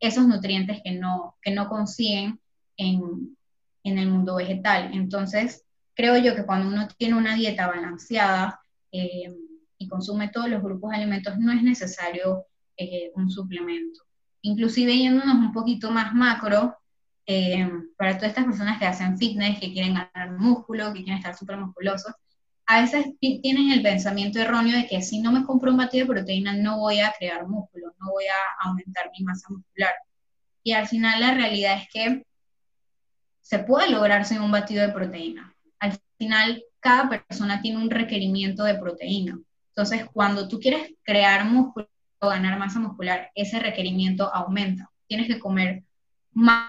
esos nutrientes que no, que no consiguen en, el mundo vegetal. Entonces, creo yo que cuando uno tiene una dieta balanceada eh, y consume todos los grupos de alimentos, no es necesario eh, un suplemento. Inclusive yéndonos un poquito más macro, eh, para todas estas personas que hacen fitness, que quieren ganar músculo, que quieren estar súper musculosos, a veces tienen el pensamiento erróneo de que si no me compro un batido de proteína no voy a crear músculo, no voy a aumentar mi masa muscular. Y al final la realidad es que se puede lograr sin un batido de proteína. Al final cada persona tiene un requerimiento de proteína. Entonces cuando tú quieres crear músculo ganar masa muscular, ese requerimiento aumenta. Tienes que comer más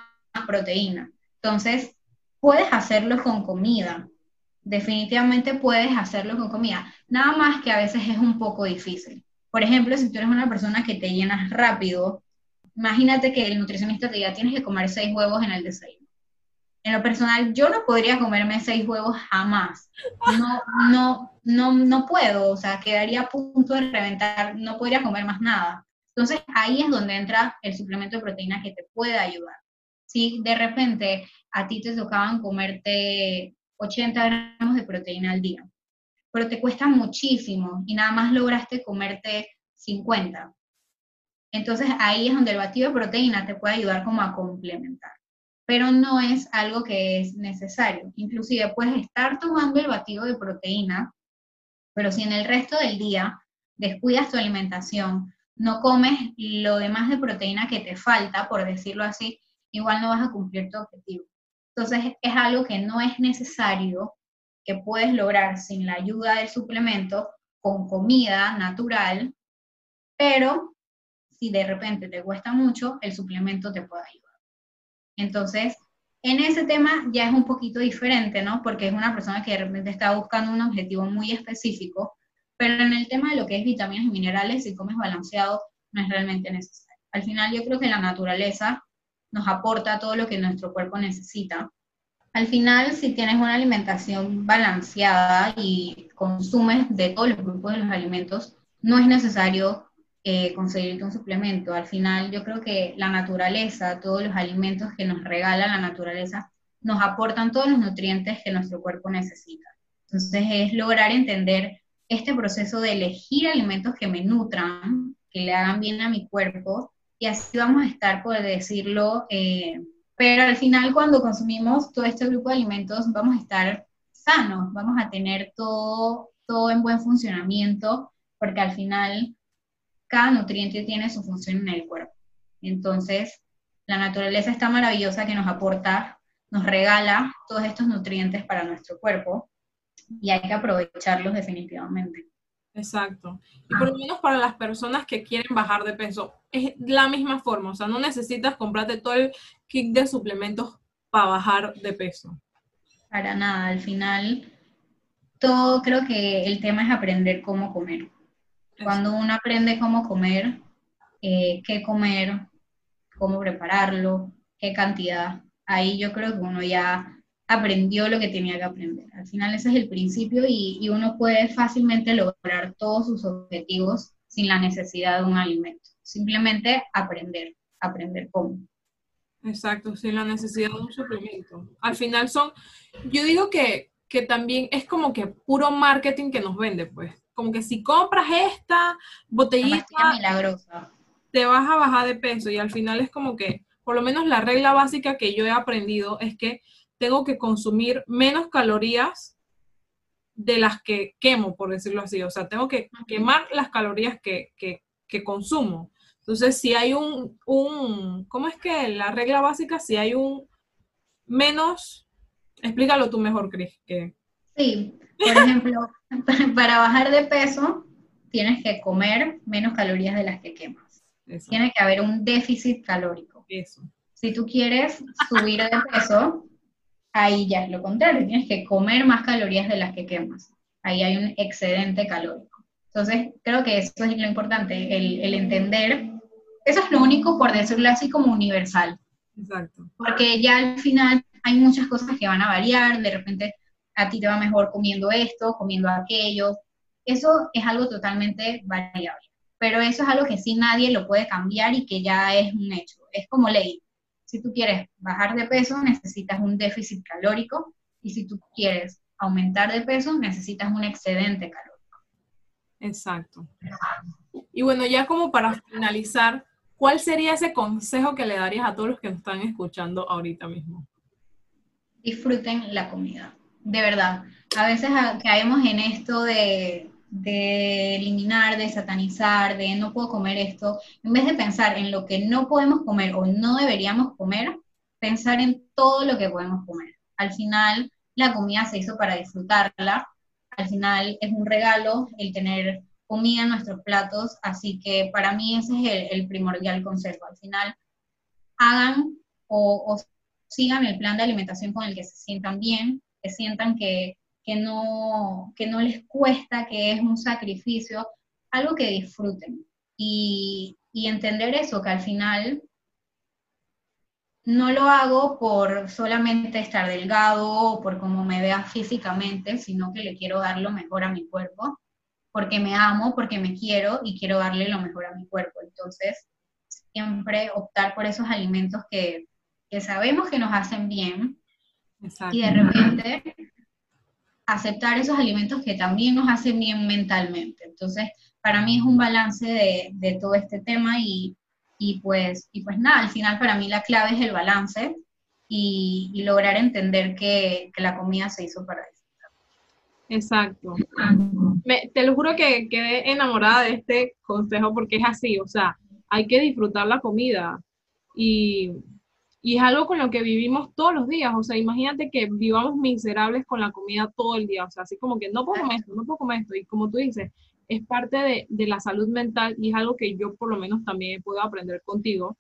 proteína. Entonces, puedes hacerlo con comida. Definitivamente puedes hacerlo con comida. Nada más que a veces es un poco difícil. Por ejemplo, si tú eres una persona que te llenas rápido, imagínate que el nutricionista te diga, tienes que comer seis huevos en el desayuno. En lo personal, yo no podría comerme seis huevos jamás. No, no, no, no puedo, o sea, quedaría a punto de reventar, no podría comer más nada. Entonces, ahí es donde entra el suplemento de proteína que te puede ayudar si de repente a ti te tocaban comerte 80 gramos de proteína al día, pero te cuesta muchísimo y nada más lograste comerte 50. Entonces ahí es donde el batido de proteína te puede ayudar como a complementar. Pero no es algo que es necesario. Inclusive puedes estar tomando el batido de proteína, pero si en el resto del día descuidas tu alimentación, no comes lo demás de proteína que te falta, por decirlo así, igual no vas a cumplir tu objetivo. Entonces es algo que no es necesario, que puedes lograr sin la ayuda del suplemento, con comida natural, pero si de repente te cuesta mucho, el suplemento te puede ayudar. Entonces, en ese tema ya es un poquito diferente, ¿no? Porque es una persona que de repente está buscando un objetivo muy específico, pero en el tema de lo que es vitaminas y minerales, si comes balanceado, no es realmente necesario. Al final yo creo que la naturaleza nos aporta todo lo que nuestro cuerpo necesita. Al final, si tienes una alimentación balanceada y consumes de todos los grupos de los alimentos, no es necesario eh, conseguirte un suplemento. Al final, yo creo que la naturaleza, todos los alimentos que nos regala la naturaleza, nos aportan todos los nutrientes que nuestro cuerpo necesita. Entonces, es lograr entender este proceso de elegir alimentos que me nutran, que le hagan bien a mi cuerpo, y así vamos a estar, por decirlo, eh, pero al final cuando consumimos todo este grupo de alimentos vamos a estar sanos, vamos a tener todo, todo en buen funcionamiento, porque al final cada nutriente tiene su función en el cuerpo. Entonces, la naturaleza está maravillosa que nos aporta, nos regala todos estos nutrientes para nuestro cuerpo y hay que aprovecharlos definitivamente. Exacto. Y por lo menos para las personas que quieren bajar de peso, es la misma forma, o sea, no necesitas comprarte todo el kit de suplementos para bajar de peso. Para nada, al final, todo creo que el tema es aprender cómo comer. Cuando uno aprende cómo comer, eh, qué comer, cómo prepararlo, qué cantidad, ahí yo creo que uno ya aprendió lo que tenía que aprender. Al final ese es el principio y, uno puede fácilmente lograr todos sus objetivos sin la necesidad de un alimento. Simplemente aprender, aprender cómo. Exacto, sin la necesidad de un suplemento. Al final son, yo digo que, que también es como que puro marketing que nos vende, pues. Como que si compras esta botellita, milagrosa. te vas a bajar de peso y al final es como que, por lo menos la regla básica que yo he aprendido es que tengo que consumir menos calorías de las que quemo, por decirlo así. O sea, tengo que quemar las calorías que, consumo. Entonces, si hay un, un, ¿cómo es que la regla básica? Si hay un menos, explícalo tú mejor, Cris. Que... Sí, por ejemplo, para bajar de peso, tienes que comer menos calorías de las que quemas. Tiene que haber un déficit calórico. Eso. Si tú quieres subir de peso, ahí ya es lo contrario, tienes que comer más calorías de las que quemas. Ahí hay un excedente calórico. Entonces, creo que eso es lo importante, el, entender, eso es lo único, por decirlo así, como universal. Exacto. Porque ya al final hay muchas cosas que van a variar, de repente a ti te va mejor comiendo esto, comiendo aquello. Eso es algo totalmente variable. Pero eso es algo que sí nadie lo puede cambiar y que ya es un hecho. Es como ley si tú quieres bajar de peso, necesitas un déficit calórico y si tú quieres aumentar de peso, necesitas un excedente calórico. Exacto. Y bueno, ya como para finalizar, ¿cuál sería ese consejo que le darías a todos los que nos están escuchando ahorita mismo? Disfruten la comida, de verdad. A veces caemos en esto de eliminar, de satanizar, de no puedo comer esto, en vez de pensar en lo que no podemos comer o no deberíamos comer, pensar en todo lo que podemos comer. Al final, la comida se hizo para disfrutarla, al final es un regalo el tener comida en nuestros platos, así que para mí ese es el, primordial consejo. Al final, hagan o sigan el plan de alimentación con el que se sientan bien, que sientan que que no, que no les cuesta, que es un sacrificio, algo que disfruten. Y, y entender eso, que al final no lo hago por solamente estar delgado o por cómo me vea físicamente, sino que le quiero dar lo mejor a mi cuerpo, porque me amo, porque me quiero y quiero darle lo mejor a mi cuerpo. Entonces, siempre optar por esos alimentos que, que sabemos que nos hacen bien y de repente aceptar esos alimentos que también nos hacen bien mentalmente. Entonces, para mí es un balance de, todo este tema y, Y pues, y pues nada, al final para mí la clave es el balance y, lograr entender que, la comida se hizo para eso. Exacto. te lo juro que quedé enamorada de este consejo porque es así, o sea, hay que disfrutar la comida y, y, es algo con lo que vivimos todos los días, o sea, imagínate que vivamos miserables con la comida todo el día, o sea, así como que no puedo comer esto, no puedo comer esto, y como tú dices, es parte de, de la salud mental y es algo que yo por lo menos también puedo aprender contigo,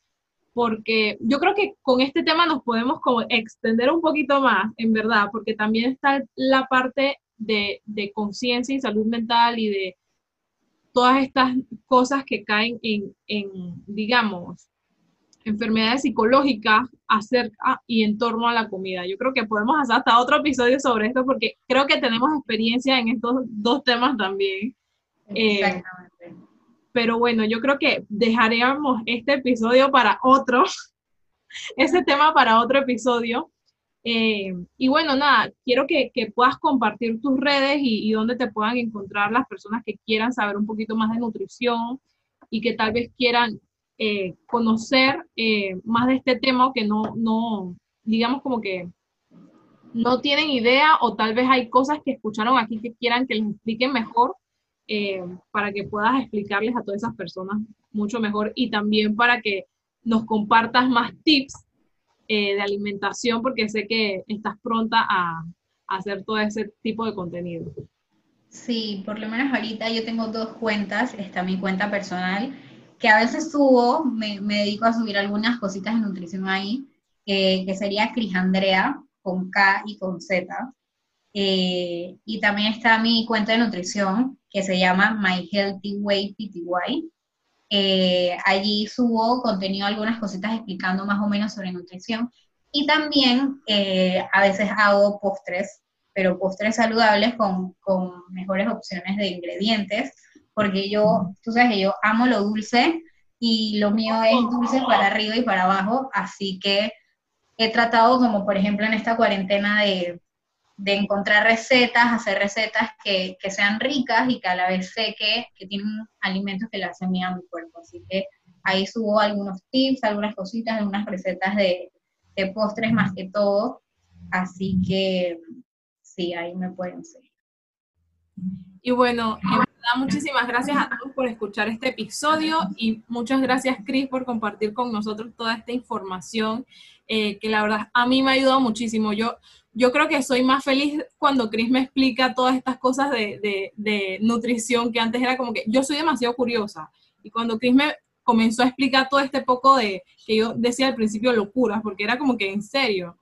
porque yo creo que con este tema nos podemos como extender un poquito más, en verdad, porque también está la parte de, conciencia y salud mental y de todas estas cosas que caen en, en digamos, enfermedades psicológicas acerca y en torno a la comida. Yo creo que podemos hacer hasta otro episodio sobre esto porque creo que tenemos experiencia en estos dos temas también. Eh, Exactamente. pero bueno, yo creo que dejaremos este episodio para otro, ese tema para otro episodio. Eh, y bueno, nada, quiero que, puedas compartir tus redes y, dónde te puedan encontrar las personas que quieran saber un poquito más de nutrición y que tal vez quieran eh, conocer eh, más de este tema que no, no, digamos como que no tienen idea o tal vez hay cosas que escucharon aquí que quieran que les expliquen mejor para que puedas explicarles a todas esas personas mucho mejor y también para que nos compartas más tips eh, de alimentación porque sé que estás pronta a, hacer todo ese tipo de contenido. Sí, por lo menos ahorita yo tengo dos cuentas. Está mi cuenta personal, que a veces subo, me, dedico a subir algunas cositas de nutrición ahí, que sería Cris Andrea, con K y con Z. Eh, y también está mi cuenta de nutrición, que se llama My Healthy Way PTY. Eh, allí subo contenido, algunas cositas explicando más o menos sobre nutrición. Y también eh, a veces hago postres, pero postres saludables con, con, mejores opciones de ingredientes, porque yo, tú sabes que yo amo lo dulce y lo mío es dulce para arriba y para abajo, así que he tratado como por ejemplo en esta cuarentena de, de encontrar recetas, hacer recetas que, que, sean ricas y que a la vez sé que, que tienen alimentos que le hacen bien a mi cuerpo. Así que ahí subo algunos tips, algunas cositas, algunas recetas de, de postres más que todo. Así que sí, ahí me pueden seguir. Y bueno, en verdad, muchísimas gracias a todos por escuchar este episodio y muchas gracias, Cris, por compartir con nosotros toda esta información eh, que la verdad a mí me ha ayudado muchísimo. Yo yo creo que soy más feliz cuando Chris me explica todas estas cosas de, de, nutrición que antes era como que yo soy demasiado curiosa. Y cuando Chris me comenzó a explicar todo este poco de que yo decía al principio locuras, porque era como que en serio.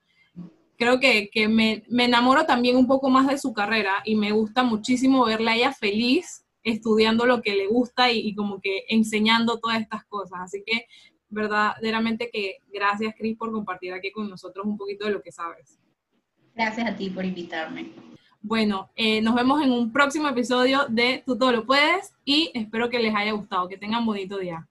Creo que, que me, me, enamoro también un poco más de su carrera y me gusta muchísimo verla a ella feliz estudiando lo que le gusta y, y como que enseñando todas estas cosas. Así que verdaderamente que gracias Chris por compartir aquí con nosotros un poquito de lo que sabes. Gracias a ti por invitarme. Bueno, eh, nos vemos en un próximo episodio de Tú todo lo puedes y espero que les haya gustado, que tengan bonito día.